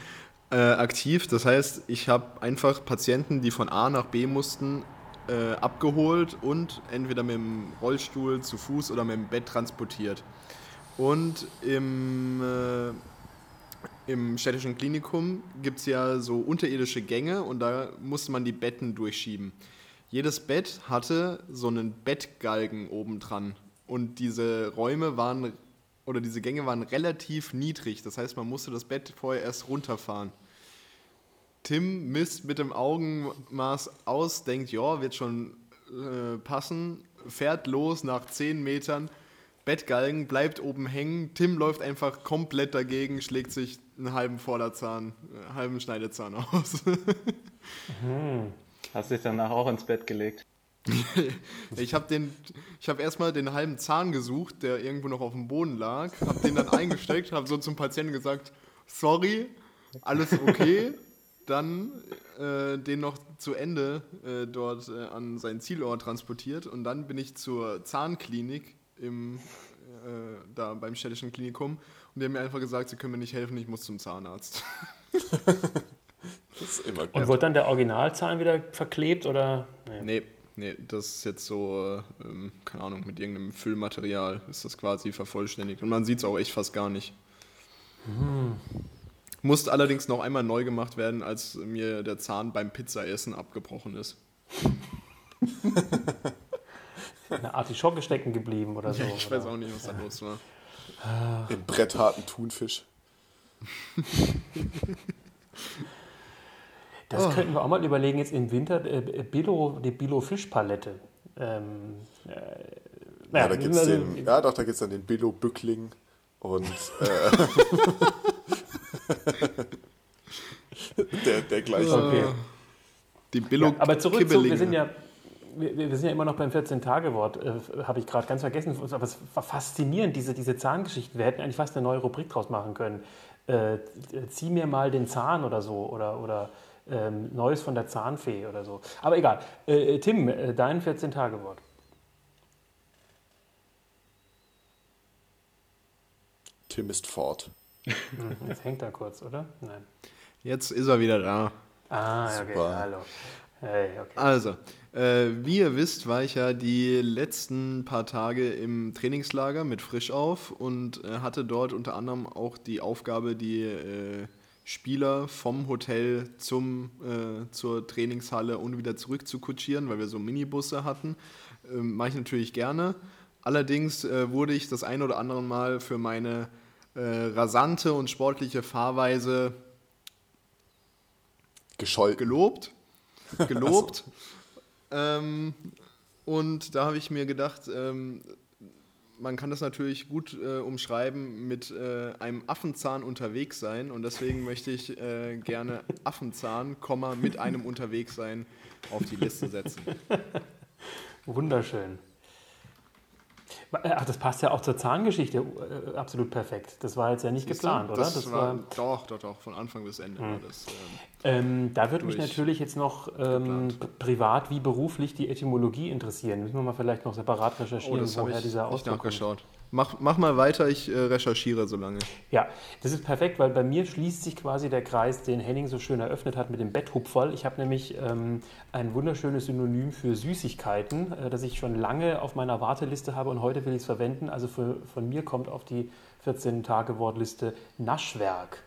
äh, aktiv. Das heißt, ich habe einfach Patienten, die von A nach B mussten, äh, abgeholt und entweder mit dem Rollstuhl zu Fuß oder mit dem Bett transportiert. Und im, äh, im städtischen Klinikum gibt es ja so unterirdische Gänge und da musste man die Betten durchschieben. Jedes Bett hatte so einen Bettgalgen obendran und diese Räume waren oder diese Gänge waren relativ niedrig. Das heißt, man musste das Bett vorher erst runterfahren. Tim misst mit dem Augenmaß aus, denkt, ja, wird schon äh, passen, fährt los nach 10 Metern, Bettgalgen bleibt oben hängen, Tim läuft einfach komplett dagegen, schlägt sich einen halben Vorderzahn, äh, einen halben Schneidezahn aus. Hast dich danach auch ins Bett gelegt. Ich habe den, ich habe erstmal den halben Zahn gesucht, der irgendwo noch auf dem Boden lag, habe den dann eingesteckt, habe so zum Patienten gesagt, sorry, alles okay. Dann äh, den noch zu Ende äh, dort äh, an seinen Zielort transportiert und dann bin ich zur Zahnklinik im, äh, da beim städtischen Klinikum und die haben mir einfach gesagt, sie können mir nicht helfen, ich muss zum Zahnarzt. Das ist immer gut. Und wird dann der Originalzahn wieder verklebt oder? Nee. Nee, nee, das ist jetzt so, äh, ähm, keine Ahnung, mit irgendeinem Füllmaterial ist das quasi vervollständigt. Und man sieht es auch echt fast gar nicht. Musste allerdings noch einmal neu gemacht werden, als mir der Zahn beim Pizzaessen abgebrochen ist. Eine Artischocke stecken geblieben oder so. ich weiß oder? auch nicht, was da los war. Im brettharten Thunfisch. Das Oh. könnten wir auch mal überlegen, jetzt im Winter, äh, Billo, die Billo-Fischpalette. Ähm, äh, Ja, Naja, da gibt's also- den, ja doch, da gibt es dann den Billo Bückling und äh, der, der gleiche. Okay. Die Billo Ja, aber zurück zu, wir sind ja, wir, wir sind ja immer noch beim 14-Tage-Wort, äh, habe ich gerade ganz vergessen. Aber es war faszinierend, diese, diese Zahngeschichten. Wir hätten eigentlich fast eine neue Rubrik draus machen können. Äh, zieh mir mal den Zahn oder so oder, oder ähm, Neues von der Zahnfee oder so. Aber egal. Äh, Tim, äh, dein 14-Tage-Wort. Tim ist fort. Jetzt hängt er kurz, oder? Nein. Jetzt ist er wieder da. Ah, okay, Super. hallo. Hey, okay. Also, äh, wie ihr wisst, war ich ja die letzten paar Tage im Trainingslager mit Frischauf und äh, hatte dort unter anderem auch die Aufgabe, die äh, Spieler vom Hotel zum, äh, zur Trainingshalle und wieder zurück zu kutschieren, weil wir so Minibusse hatten. Ähm, Mache ich natürlich gerne. Allerdings äh, wurde ich das ein oder andere Mal für meine äh, rasante und sportliche Fahrweise Gescholten. gelobt. Gelobt. ähm, und da habe ich mir gedacht, ähm, man kann das natürlich gut äh, umschreiben mit äh, einem Affenzahn unterwegs sein. Und deswegen möchte ich äh, gerne Affenzahn, mit einem unterwegs sein auf die Liste setzen. Wunderschön. Ach, das passt ja auch zur Zahngeschichte äh, absolut perfekt. Das war jetzt ja nicht geplant, oder? Das, war, doch, doch, doch, von Anfang bis Ende war das. Ähm, Ähm, da würde mich natürlich jetzt noch ähm, privat wie beruflich die Etymologie interessieren. Müssen wir mal vielleicht noch separat oh, recherchieren, das habe woher ich dieser nicht Ausdruck kommt. nachgeschaut. Mach, mach mal weiter, ich äh, recherchiere so lange. Ja, das ist perfekt, weil bei mir schließt sich quasi der Kreis, den Henning so schön eröffnet hat mit dem Betthupferl. Ich habe nämlich ähm, ein wunderschönes Synonym für Süßigkeiten, äh, das ich schon lange auf meiner Warteliste habe und heute will ich es verwenden. Also für, von mir kommt auf die 14-Tage-Wortliste Naschwerk.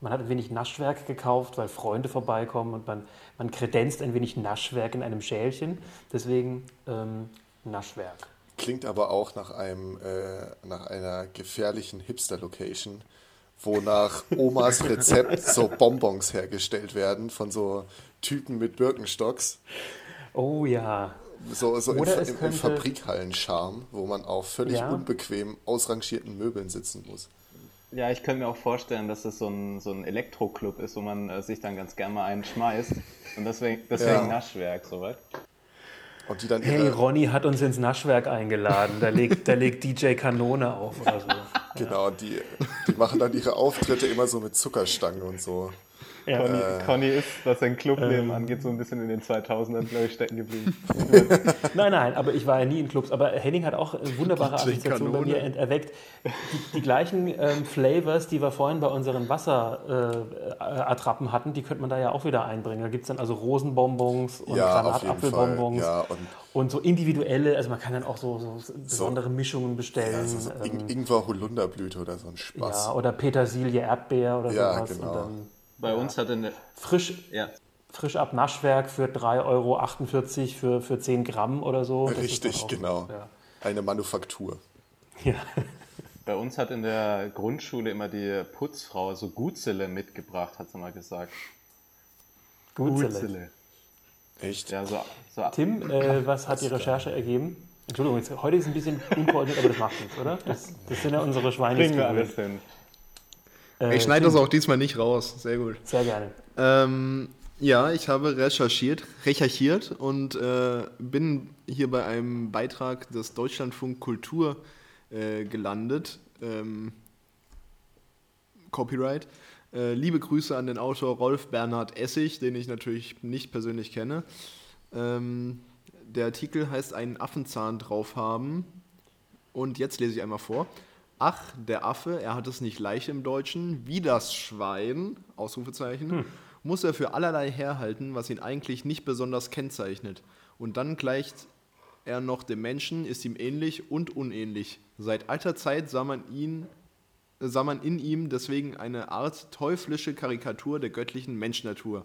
Man hat ein wenig Naschwerk gekauft, weil Freunde vorbeikommen und man, man kredenzt ein wenig Naschwerk in einem Schälchen. Deswegen ähm, Naschwerk. Klingt aber auch nach einem äh, nach einer gefährlichen Hipster-Location, wo nach Omas Rezept so Bonbons hergestellt werden von so Typen mit Birkenstocks. Oh ja, So, so im, Oder Fa- es im, im könnte- Fabrikhallen-Charme, wo man auf völlig Ja. unbequem ausrangierten Möbeln sitzen muss. Ja, ich könnte mir auch vorstellen, dass das so ein, so ein Elektroclub ist, wo man äh, sich dann ganz gern mal einen schmeißt. Und deswegen, deswegen Ja. Naschwerk, soweit. Und die dann Hey, Ronny hat uns ins Naschwerk eingeladen. Da legt, da legt DJ Kanone auf oder so. genau, die, die machen dann ihre Auftritte immer so mit Zuckerstangen und so. Ja. Conny, Äh. Conny ist, was sein Ähm. Clubleben angeht, so ein bisschen in den 2000ern, glaube ich, stecken geblieben. Nein, nein, aber ich war ja nie in Clubs. Aber Henning hat auch äh, wunderbare Assoziationen bei mir erweckt. Die, die gleichen ähm, Flavors, die wir vorhin bei unseren Wasserattrappen äh, hatten, die könnte man da ja auch wieder einbringen. Da gibt es dann also Rosenbonbons und Ja. Granatapfelbonbons. Ja, und Und so individuelle, also man kann dann auch so, so besondere Mischungen bestellen. ja, so, so ähm, Ing Ingwer Holunderblüte oder so ein Spaß. ja, oder Petersilie, Erdbeer oder Ja, sowas. genau. Bei uns hat in der, frisch, ja, frisch ab Naschwerk für 3,48 Euro für, für 10 Gramm oder so. Richtig, auch- genau. Ja. Eine Manufaktur. Ja. bei uns hat in der Grundschule immer die Putzfrau so Gutzele mitgebracht, hat sie mal gesagt. Gutzele. Echt? Ja, so, so Tim, äh, was hat die Recherche ergeben? Entschuldigung, jetzt, heute ist ein bisschen unkoordiniert, aber das macht nichts, oder? Das, das sind ja unsere Schweine. kriegen wir alles hin. Äh, Ich schneide das auch diesmal nicht raus. Sehr gut. Sehr gerne. Ähm, ja, ich habe recherchiert, recherchiert und äh, bin hier bei einem Beitrag des Deutschlandfunk Kultur äh, gelandet. Ähm, Copyright. Äh, liebe Grüße an den Autor Rolf Bernhard Essig, den ich natürlich nicht persönlich kenne. Ähm, der Artikel heißt Einen Affenzahn drauf haben. Und jetzt lese ich einmal vor. Ach, der Affe, er hat es nicht leicht im Deutschen, wie das Schwein, Ausrufezeichen, muss er für allerlei herhalten, was ihn eigentlich nicht besonders kennzeichnet. Und dann gleicht er noch dem Menschen, ist ihm ähnlich und unähnlich. Seit alter Zeit sah man ihn sah man in ihm deswegen eine Art teuflische Karikatur der göttlichen Menschnatur.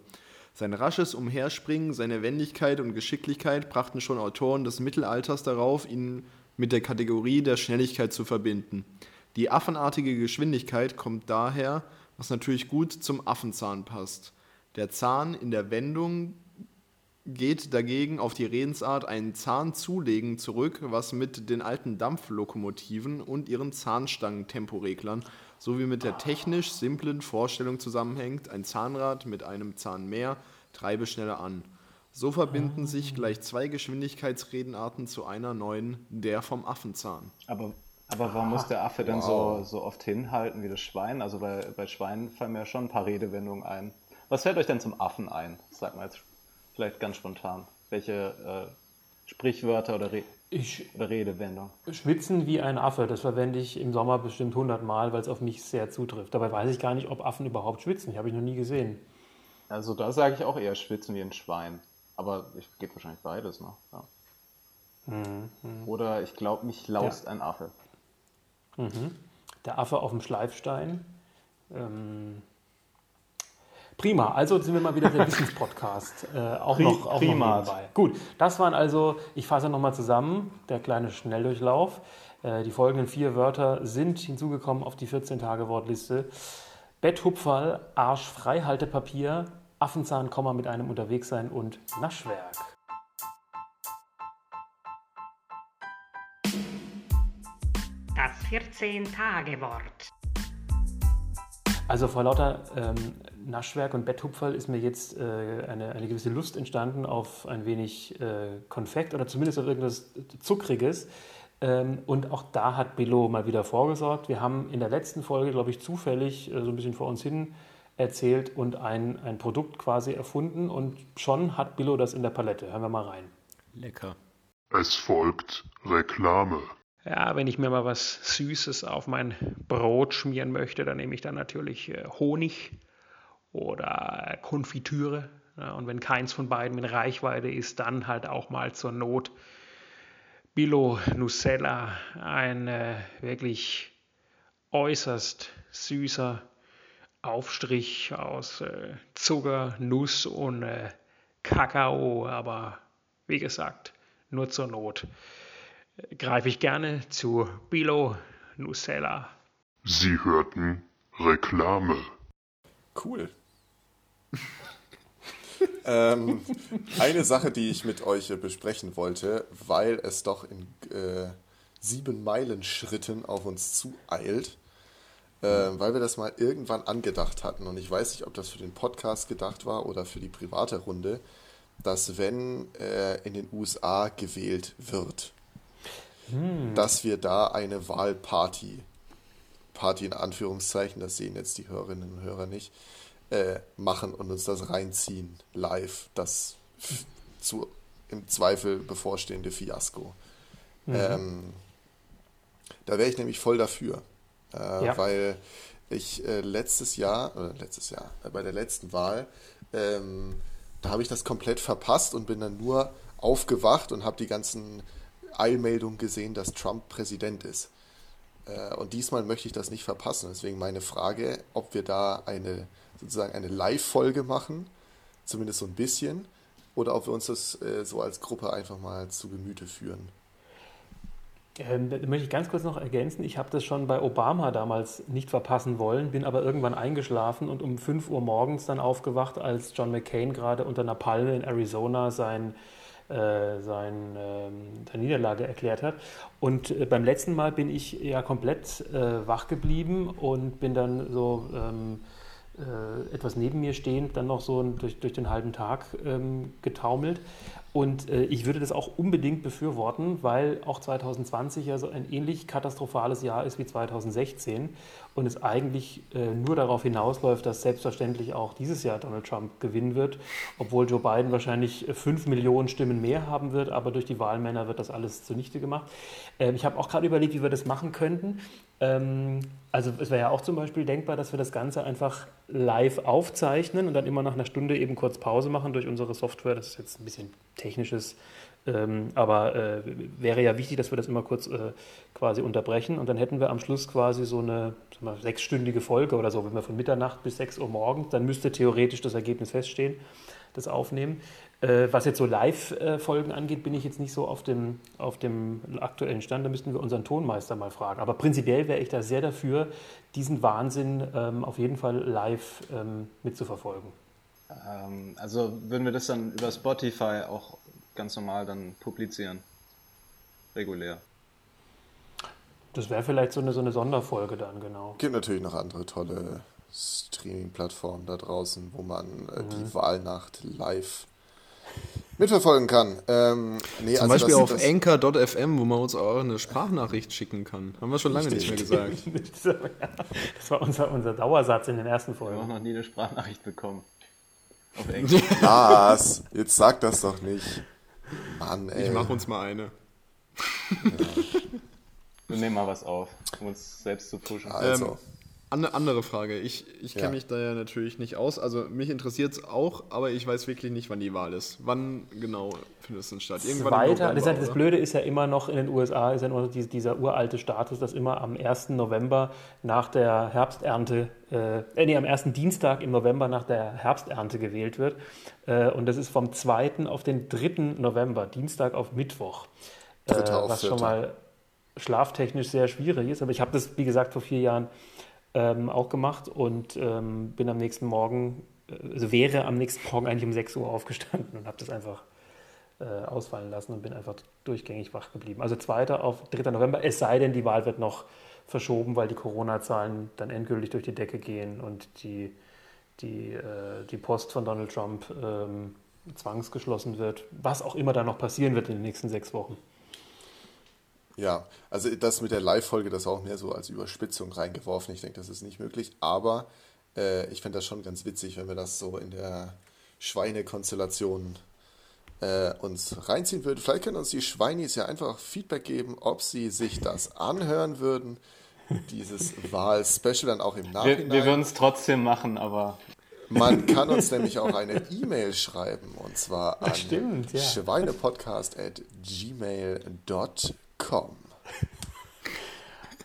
Sein rasches Umherspringen, seine Wendigkeit und Geschicklichkeit brachten schon Autoren des Mittelalters darauf, ihn mit der Kategorie der Schnelligkeit zu verbinden. Die affenartige Geschwindigkeit kommt daher, was natürlich gut zum Affenzahn passt. Der Zahn in der Wendung geht dagegen auf die Redensart ein Zahnzulegen zurück, was mit den alten Dampflokomotiven und ihren Zahnstangentemporeglern sowie mit der technisch simplen Vorstellung zusammenhängt, ein Zahnrad mit einem Zahn mehr treibe schneller an. So verbinden sich gleich zwei Geschwindigkeitsredenarten zu einer neuen, der vom Affenzahn. Aber, aber warum muss der Affe denn Wow. so, so oft hinhalten wie das Schwein? Also bei, bei Schweinen fallen mir schon ein paar Redewendungen ein. Was fällt euch denn zum Affen ein? Sag mal jetzt vielleicht ganz spontan. Welche äh, Sprichwörter oder, Re Ich oder Redewendungen? schwitzen wie ein Affe, das verwende ich im Sommer bestimmt 100 Mal, weil es auf mich sehr zutrifft. Dabei weiß ich gar nicht, ob Affen überhaupt schwitzen. Die habe ich noch nie gesehen. Also da sage ich auch eher schwitzen wie ein Schwein. Aber ich geht wahrscheinlich beides, ne? Ja. Oder ich glaube, mich laust ein Affe. Der Affe auf dem Schleifstein. Ähm, prima, also sind wir mal wieder der Wissenspodcast. Äh, auch Pri- noch, auch noch nebenbei. Gut, das waren also, ich fasse nochmal zusammen, der kleine Schnelldurchlauf. Äh, die folgenden vier Wörter sind hinzugekommen auf die 14-Tage-Wortliste. Betthupferl, Arschfreihaltepapier, Affenzahn, Komma mit einem Unterwegssein und Naschwerk. Das 14-Tage-Wort. Also vor lauter ähm, Naschwerk und Betthupferl ist mir jetzt äh, eine, eine gewisse Lust entstanden auf ein wenig äh, Konfekt oder zumindest auf irgendwas Zuckriges. Ähm, und auch da hat Billo mal wieder vorgesorgt. Wir haben in der letzten Folge, glaube ich, zufällig äh, so ein bisschen vor uns hin erzählt und ein, ein Produkt quasi erfunden. Und schon hat Billo das in der Palette. Hören wir mal rein. Lecker. Es folgt Reklame. Ja, wenn ich mir mal was Süßes auf mein Brot schmieren möchte, dann nehme ich dann natürlich äh, Honig oder Konfitüre. Und wenn keins von beiden in Reichweite ist, dann halt auch mal zur Not Billo Nutella, ein äh, wirklich äußerst süßer Aufstrich aus äh, Zucker, Nuss und äh, Kakao, aber wie gesagt, nur zur Not greife ich gerne zu Bilo Nutella. Sie hörten Reklame. Cool. ähm, eine Sache, die ich mit euch äh, besprechen wollte, weil es doch in äh, sieben Meilen Schritten auf uns zueilt, äh, weil wir das mal irgendwann angedacht hatten. Und ich weiß nicht, ob das für den Podcast gedacht war oder für die private Runde, dass wenn äh, in den USA gewählt wird, dass wir da eine Wahlparty, Party in Anführungszeichen, das sehen jetzt die Hörerinnen und Hörer nicht, äh, machen und uns das reinziehen, live, das zu im Zweifel bevorstehende Fiasko. Ähm, da wäre ich nämlich voll dafür, äh, Ja. weil ich äh, letztes Jahr, oder letztes Jahr, äh, bei der letzten Wahl, ähm, da habe ich das komplett verpasst und bin dann nur aufgewacht und habe die ganzen Eilmeldungen gesehen, dass Trump Präsident ist. Äh, und diesmal möchte ich das nicht verpassen. Deswegen meine Frage, ob wir da eine sozusagen eine Live-Folge machen, zumindest so ein bisschen, oder ob wir uns das äh, so als Gruppe einfach mal zu Gemüte führen. Ähm, da möchte ich ganz kurz noch ergänzen. Ich habe das schon bei Obama damals nicht verpassen wollen, bin aber irgendwann eingeschlafen und um 5 Uhr morgens dann aufgewacht, als John McCain gerade unter einer Palme in Arizona sein, äh, sein, ähm, seine Niederlage erklärt hat. Und äh, beim letzten Mal bin ich ja komplett äh, wach geblieben und bin dann so ähm, äh, etwas neben mir stehend, dann noch so durch, durch den halben Tag ähm, getaumelt. Und äh, ich würde das auch unbedingt befürworten, weil auch 2020 ja so ein ähnlich katastrophales Jahr ist wie 2016 und es eigentlich äh, nur darauf hinausläuft, dass selbstverständlich auch dieses Jahr Donald Trump gewinnen wird, obwohl Joe Biden wahrscheinlich äh, fünf Millionen Stimmen mehr haben wird, aber durch die Wahlmänner wird das alles zunichte gemacht. Ähm, ich habe auch gerade überlegt, wie wir das machen könnten. Ähm, also es wäre ja auch zum Beispiel denkbar, dass wir das Ganze einfach live aufzeichnen und dann immer nach einer Stunde eben kurz Pause machen durch unsere Software. Das ist jetzt ein bisschen technisches, ähm, aber äh, wäre ja wichtig, dass wir das immer kurz äh, quasi unterbrechen und dann hätten wir am Schluss quasi so eine mal, sechsstündige Folge oder so, wenn wir von Mitternacht bis 6 Uhr morgens, dann müsste theoretisch das Ergebnis feststehen, das Aufnehmen. Äh, was jetzt so Live-Folgen angeht, bin ich jetzt nicht so auf dem, auf dem aktuellen Stand. Da müssten wir unseren Tonmeister mal fragen. Aber prinzipiell wäre ich da sehr dafür, diesen Wahnsinn ähm, auf jeden Fall live ähm, mitzuverfolgen. Ähm, also würden wir das dann über Spotify auch ganz normal dann publizieren. Regulär. Das wäre vielleicht so eine, so eine Sonderfolge dann, genau. Gibt natürlich noch andere tolle Streaming-Plattformen da draußen, wo man äh, Mhm. die Wahlnacht live mitverfolgen kann. Ähm, nee, Zum also Beispiel das- auf das- anchor.fm, wo man uns auch eine Sprachnachricht schicken kann. Haben wir schon lange nicht mehr gesagt. Das war unser, unser Dauersatz in den ersten Wir haben Folgen. noch nie eine Sprachnachricht bekommen. Auf Englisch. Was? Jetzt sag das doch nicht. Mann, ey. Ich mache uns mal eine. Wir nehmen mal was auf, um uns selbst zu pushen. Also, Ähm, Eine andere Frage. Ich, ich kenne Ja. mich da ja natürlich nicht aus. Also mich interessiert es auch, aber ich weiß wirklich nicht, wann die Wahl ist. Wann genau findet es denn statt? Irgendwann im Zweiter, November, das, das? Blöde ist ja immer noch in den USA, ist ja nur die- dieser uralte Status, dass immer am 1. November nach der Herbsternte, äh, äh, nee, am ersten Dienstag im November nach der Herbsternte gewählt wird. Äh, und das ist vom 2. auf den 3. November, Dienstag auf Mittwoch. Äh, Dritter auf was schon Vierter. mal schlaftechnisch sehr schwierig ist. Aber ich habe das, wie gesagt, vor vier Jahren ähm, auch gemacht und ähm, bin am nächsten Morgen, äh, also wäre am nächsten Morgen eigentlich um 6 Uhr aufgestanden und habe das einfach äh, ausfallen lassen und bin einfach durchgängig wach geblieben. Also 2. auf 3. November, es sei denn, die Wahl wird noch verschoben, weil die Corona-Zahlen dann endgültig durch die Decke gehen und die, die, äh, die Post von Donald Trump ähm, zwangsgeschlossen wird. Was auch immer da noch passieren wird in den nächsten sechs Wochen. Ja, also das mit der Live-Folge, das auch mehr so als Überspitzung reingeworfen. Ich denke, das ist nicht möglich. Aber äh, ich fände das schon ganz witzig, wenn wir das so in der Schweinekonstellation äh, uns reinziehen würden. Vielleicht können uns die Schweinis ja einfach Feedback geben, ob sie sich das anhören würden. Dieses Wahl-Special dann auch im Wir, Nachhinein. wir würden es trotzdem machen, aber Man kann uns nämlich auch eine E-Mail schreiben und zwar an ja. schweinepodcast gmail.com.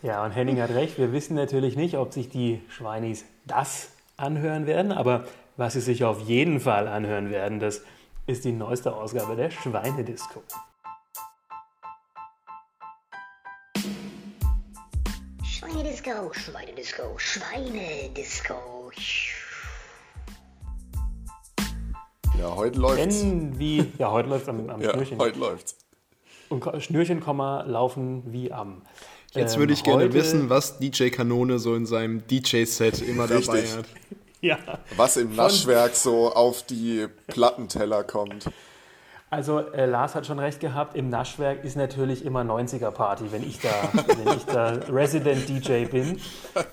Ja, und Henning hat recht. Wir wissen natürlich nicht, ob sich die Schweinis das anhören werden, aber was sie sich auf jeden Fall anhören werden, das ist die neueste Ausgabe der Schweinedisco. Schweinedisco, Schweinedisco, Schweinedisco. Ja, heute läuft's. Denn wie, ja, heute läuft es am, am Ja, Schnürchen. heute läuft's. Und Schnürchen, Komma, laufen wie am. Jetzt Ähm, würde ich gerne wissen, was DJ Kanone so in seinem DJ-Set immer dabei hat. Ja, Was im Naschwerk so auf die Plattenteller kommt. also äh, Lars hat schon recht gehabt, im Naschwerk ist natürlich immer 90er-Party, wenn ich da, wenn ich da Resident DJ bin.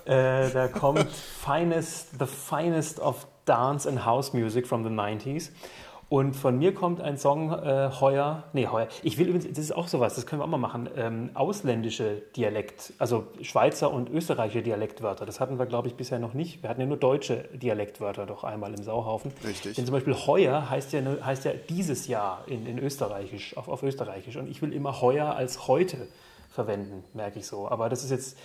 Äh, da kommt finest, the finest of Dance and House Music from the 90s. Und von mir kommt ein Song äh, heuer, nee, heuer, ich will übrigens, das ist auch sowas, das können wir auch mal machen, ähm, ausländische Dialekt, also Schweizer und österreichische Dialektwörter, das hatten wir, glaube ich, bisher noch nicht. Wir hatten ja nur deutsche Dialektwörter doch einmal im Sauhaufen. Richtig. Denn zum Beispiel heuer heißt ja, heißt ja dieses Jahr in, in Österreichisch, auf, auf Österreichisch. Und ich will immer heuer als heute verwenden, merke ich so. Aber das ist jetzt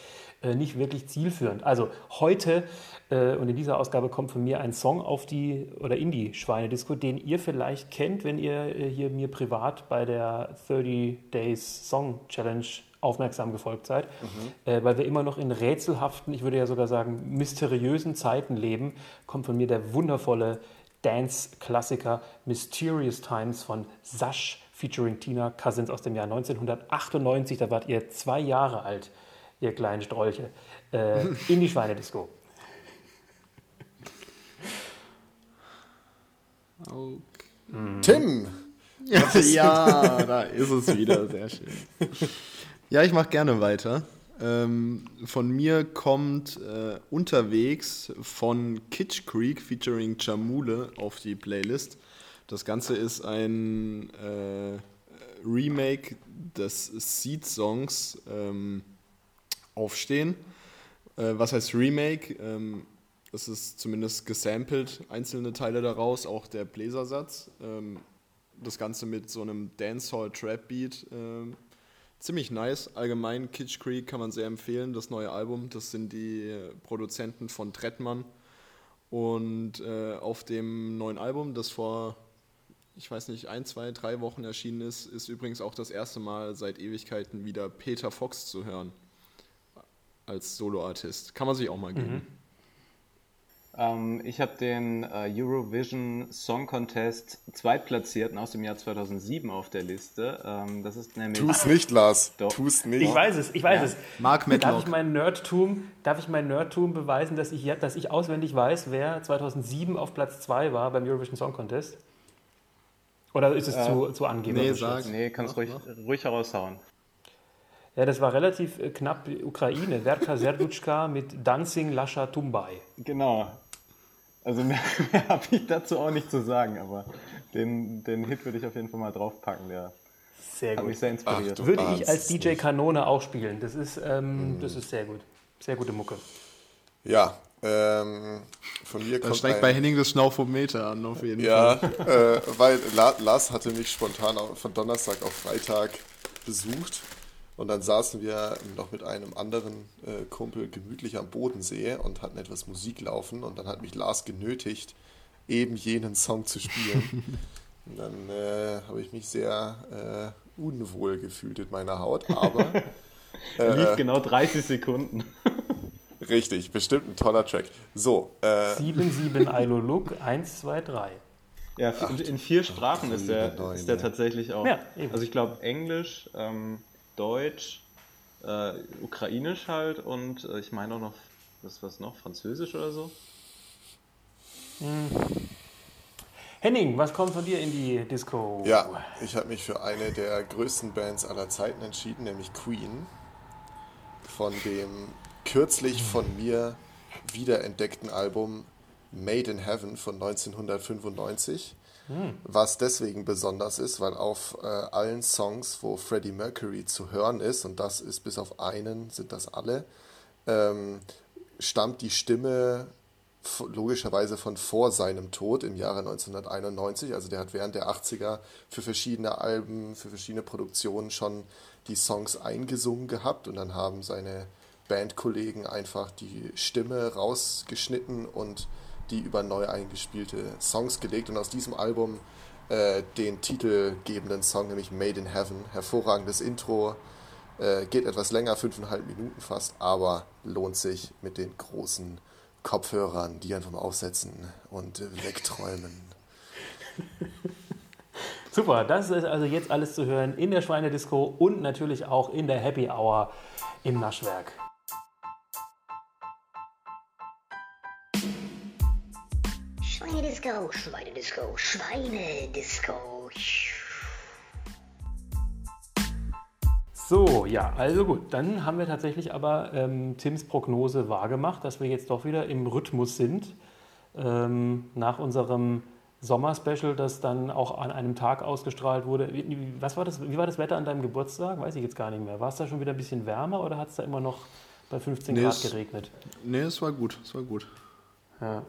nicht wirklich zielführend. Also heute äh, und in dieser Ausgabe kommt von mir ein Song auf die oder in die Schweinedisco, den ihr vielleicht kennt, wenn ihr äh, hier mir privat bei der 30 Days Song Challenge aufmerksam gefolgt seid, äh, weil wir immer noch in rätselhaften, ich würde ja sogar sagen mysteriösen Zeiten leben, kommt von mir der wundervolle Dance-Klassiker Mysterious Times von Sash featuring Tina Cousins aus dem Jahr 1998. Da wart ihr zwei Jahre alt, ihr kleinen Strolche. Äh, in die Schweinedisco. Tim! Ja, da ist es wieder, sehr schön. Ja, ich mache gerne weiter. Ähm, von mir kommt äh, unterwegs von Kitsch Creek featuring Jamule auf die Playlist. Das Ganze ist ein äh, Remake des Seed-Songs ähm, Aufstehen. Äh, was heißt Remake? Ähm, es ist zumindest gesampelt, einzelne Teile daraus, auch der Bläsersatz. Ähm, das Ganze mit so einem Dancehall-Trap-Beat. Ähm, ziemlich nice. Allgemein Kitsch Creek kann man sehr empfehlen, das neue Album. Das sind die äh, Produzenten von Trettmann. Und äh, auf dem neuen Album, das vor, ich weiß nicht, ein, zwei, drei Wochen erschienen ist, ist übrigens auch das erste Mal seit Ewigkeiten wieder Peter Fox zu hören. Als Soloartist. Kann man sich auch mal geben. Ähm, ich habe den äh, Eurovision Song Contest Zweitplatzierten aus dem Jahr 2007 auf der Liste. Ähm, das ist nämlich. Tu's nicht, Lars. Doch. Tu's nicht. Ich weiß es, ich weiß Ja. es. Mark Darf Medlock. ich mein Nerdtum, darf ich mein Nerdtum beweisen, dass ich, ja- dass ich auswendig weiß, wer 2007 auf Platz 2 war beim Eurovision Song Contest? Oder ist es zu, zu angeberisch? nee, sag. Nee, kannst ruhig, ruhig heraushauen. Ja, das war relativ äh, knapp Ukraine. Verka Serdutschka mit Dancing Lascha Tumbai. Genau. Also mehr, mehr habe ich dazu auch nicht zu sagen, aber den, den Hit würde ich auf jeden Fall mal draufpacken. Der Sehr hat gut. mich sehr inspiriert. Ach Würde ich als DJ. Kanone auch spielen. Das ist, ähm, das ist sehr gut. Sehr gute Mucke. Ja, ähm, von mir Da kommt steigt ein, bei Henning das Schnaufometer an, auf jeden Ja, Fall. äh, weil La Lars hatte mich spontan von Donnerstag auf Freitag besucht und dann saßen wir noch mit einem anderen äh, Kumpel gemütlich am Bodensee und hatten etwas Musik laufen und dann hat mich Lars genötigt, eben jenen Song zu spielen. und dann äh, habe ich mich sehr äh, unwohl gefühlt in meiner Haut, aber Er äh, lief genau 30 Sekunden. richtig, bestimmt ein toller Track. So, äh, 7-7 Ilo Look, 1, 2, 3. Ja, in, in vier Sprachen ist der, liebe Neune. ist der tatsächlich auch. Ja, eben. also ich glaube Englisch, ähm, Deutsch, äh, Ukrainisch halt und äh, ich meine auch noch, was was noch, Französisch oder so. Henning, was kommt von dir in die Disco? Ja, ich habe mich für eine der größten Bands aller Zeiten entschieden, nämlich Queen. Von dem kürzlich von mir wiederentdeckten Album Made in Heaven von 1995. Was deswegen besonders ist, weil auf äh, allen Songs, wo Freddie Mercury zu hören ist, und das ist bis auf einen, sind das alle, ähm, stammt die Stimme logischerweise von vor seinem Tod im Jahre 1991. Also der hat während der 80er für verschiedene Alben, für verschiedene Produktionen schon die Songs eingesungen gehabt und dann haben seine Bandkollegen einfach die Stimme rausgeschnitten und die über neu eingespielte Songs gelegt und aus diesem Album äh, den titelgebenden Song, nämlich Made in Heaven. Hervorragendes Intro, äh, geht etwas länger, fünfeinhalb Minuten fast, aber lohnt sich mit den großen Kopfhörern, die einfach mal aufsetzen und wegträumen. Super, das ist also jetzt alles zu hören in der Schweinedisco und natürlich auch in der Happy Hour im Naschwerk. Schweinedisco, Schweinedisco, Schweinedisco. So, ja, also gut, dann haben wir tatsächlich aber ähm, Tims Prognose wahrgemacht, dass wir jetzt doch wieder im Rhythmus sind. Ähm, nach unserem Sommerspecial, das dann auch an einem Tag ausgestrahlt wurde. Wie, was war das, wie war das Wetter an deinem Geburtstag? Weiß ich jetzt gar nicht mehr. War es da schon wieder ein bisschen wärmer oder hat es da immer noch bei 15 Nee, Grad es- geregnet? Nee, es war gut, es war gut. Ja.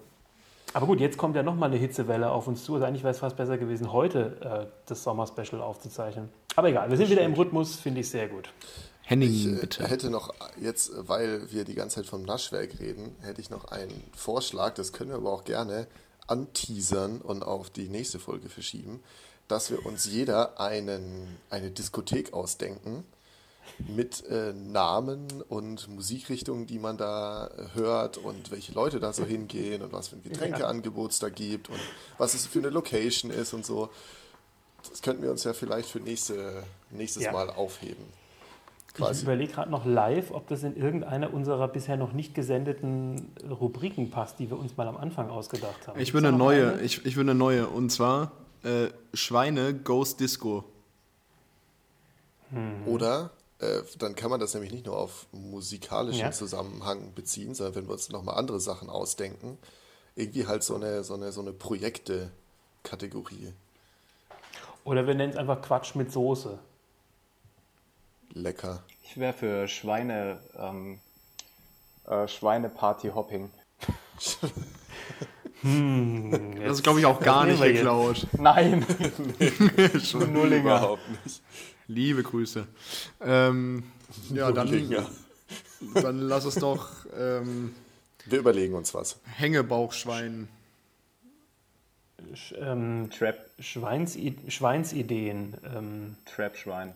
Aber gut, jetzt kommt ja nochmal eine Hitzewelle auf uns zu. Also eigentlich wäre es fast besser gewesen, heute äh, das Sommerspecial aufzuzeichnen. Aber egal, wir sind wieder im Rhythmus, finde ich sehr gut. Henning, Ich äh, bitte. hätte noch jetzt, weil wir die ganze Zeit vom Naschwerk reden, hätte ich noch einen Vorschlag, das können wir aber auch gerne anteasern und auf die nächste Folge verschieben, dass wir uns jeder einen, eine Diskothek ausdenken mit äh, Namen und Musikrichtungen, die man da äh, hört und welche Leute da so hingehen und was für ein Getränkeangebot es da gibt und was es für eine Location ist und so. Das könnten wir uns ja vielleicht für nächste, nächstes Ja. Mal aufheben. Ich Quasi. überlege gerade noch live, ob das in irgendeiner unserer bisher noch nicht gesendeten Rubriken passt, die wir uns mal am Anfang ausgedacht haben. Ich will eine neue, eine? ich, ich will eine neue. Und zwar äh, Schweine Ghost Disco. Oder äh, dann kann man das nämlich nicht nur auf musikalischen Ja. Zusammenhang beziehen, sondern wenn wir uns nochmal andere Sachen ausdenken, irgendwie halt so eine, so eine, so eine Projekte-Kategorie. Oder wir nennen es einfach Quatsch mit Soße. Lecker. Ich wäre für Schweine, ähm, äh, Schweine-Party-Hopping. Das ist, glaube ich, auch gar nicht geklaut. Nein! Nullinger. Überhaupt nicht. Liebe Grüße. Ähm, ja, dann, dann lass es doch ähm, Wir überlegen uns was. Hängebauchschwein. Sch, ähm, Trap, Schweinsi Schweinsideen. Ähm, Trap-Schwein.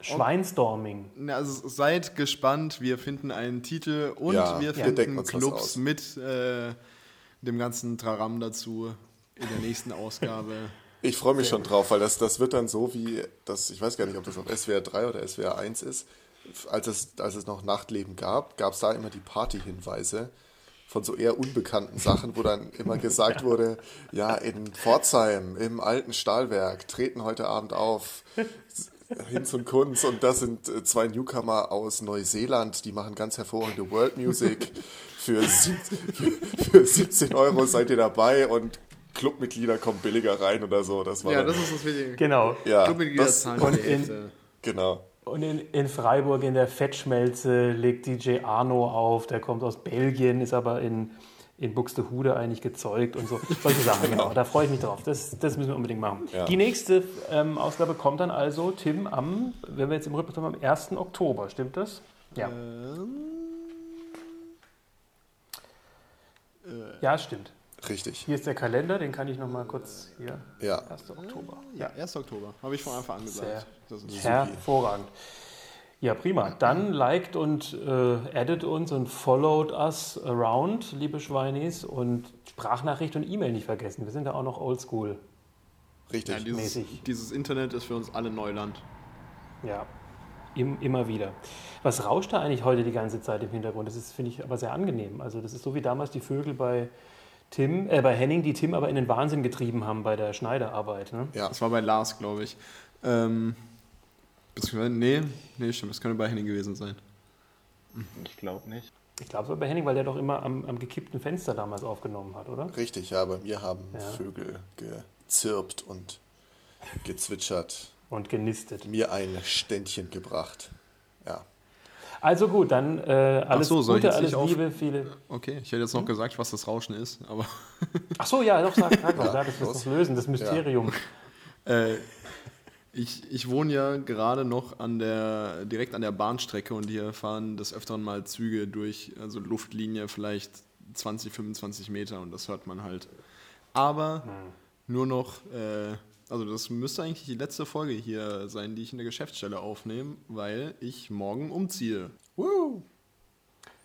Schweinstorming. Na, Also seid gespannt, wir finden einen Titel und Ja, wir wir finden was Clubs mit äh, dem ganzen Traram dazu in der nächsten Ausgabe. Ich freue mich schon drauf, weil das, das wird dann so wie, das, ich weiß gar nicht, ob das auf SWR 3 oder SWR 1 ist. Als es, als es noch Nachtleben gab, gab es da immer die Partyhinweise von so eher unbekannten Sachen, wo dann immer gesagt wurde, ja, in Pforzheim, im alten Stahlwerk, treten heute Abend auf Hinz und Kunz und das sind äh, zwei Newcomer aus Neuseeland, die machen ganz hervorragende World Music. Für, für 17 Euro seid ihr dabei und Clubmitglieder kommen billiger rein oder so. Das war Ja, dann, das ist das Wichtige. ja, Genau. das, Clubmitgliederzahlen und in- genau. Und in, in Freiburg in der Fettschmelze legt DJ Arno auf, der kommt aus Belgien, ist aber in, in Buxtehude eigentlich gezeugt und so. Solche Sachen, genau. Da freue ich mich drauf. Das, das müssen wir unbedingt machen. Ja. Die nächste ähm, Ausgabe kommt dann also, Tim, am, wenn wir jetzt im Rhythmus haben, am 1. Oktober, stimmt das? Ja. Ja, stimmt. Richtig. Hier ist der Kalender, den kann ich noch mal kurz hier. Ja. 1. Oktober. Ja, 1. Oktober, habe ich von Anfang an gesagt. Sehr. Das ist Hervorragend. Ja, prima. Dann liked und äh, addet uns und followed us around, liebe Schweinis. Und Sprachnachricht und E-Mail nicht vergessen. Wir sind ja auch noch oldschool. Richtig. ja, dieses, mäßig. dieses Internet ist für uns alle Neuland. Ja, Im, immer wieder. Was rauscht da eigentlich heute die ganze Zeit im Hintergrund? Das ist, finde ich, aber sehr angenehm. Also das ist so wie damals die Vögel bei Tim, äh, bei Henning, die Tim aber in den Wahnsinn getrieben haben bei der Schneiderarbeit. Ne? ja. Das war bei Lars, glaube ich. Ähm, beziehungsweise, nee, nee, stimmt, das könnte bei Henning gewesen sein. Ich glaube nicht. Ich glaube, es war bei Henning, weil der doch immer am, am gekippten Fenster damals aufgenommen hat, oder? Richtig, ja, bei mir haben Ja. Vögel gezirpt und gezwitschert, Und genistet. mir ein Ständchen gebracht. Ja. Also gut, dann äh, alles so, Gute, alles Liebe, viele. Okay, ich hätte jetzt noch gesagt, was das Rauschen ist, aber Ach so, ja, doch, sag, sag Ja, sag, das muss das lösen, das Mysterium. äh, ich, ich wohne ja gerade noch an der, direkt an der Bahnstrecke und hier fahren des Öfteren mal Züge durch, also Luftlinie vielleicht 20, 25 Meter und das hört man halt. Aber nur noch, äh, also das müsste eigentlich die letzte Folge hier sein, die ich in der Geschäftsstelle aufnehme, weil ich morgen umziehe. Woo!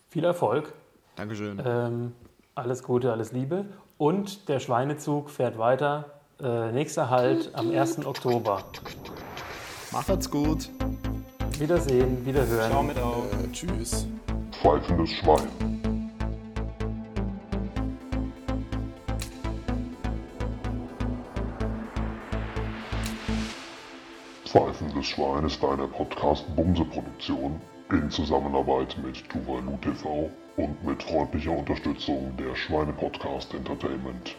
Viel Erfolg, Dankeschön. ähm, alles Gute, alles Liebe. Und der Schweinezug fährt weiter. Äh, nächster Halt am 1. Oktober. Macht's gut. Wiedersehen, wiederhören. Ciao mit auf. Äh, tschüss. Pfeifendes Schwein. Pfeifendes Schwein ist eine Podcast-Bumse-Produktion in Zusammenarbeit mit Tuvalu TV und mit freundlicher Unterstützung der Schweine-Podcast Entertainment.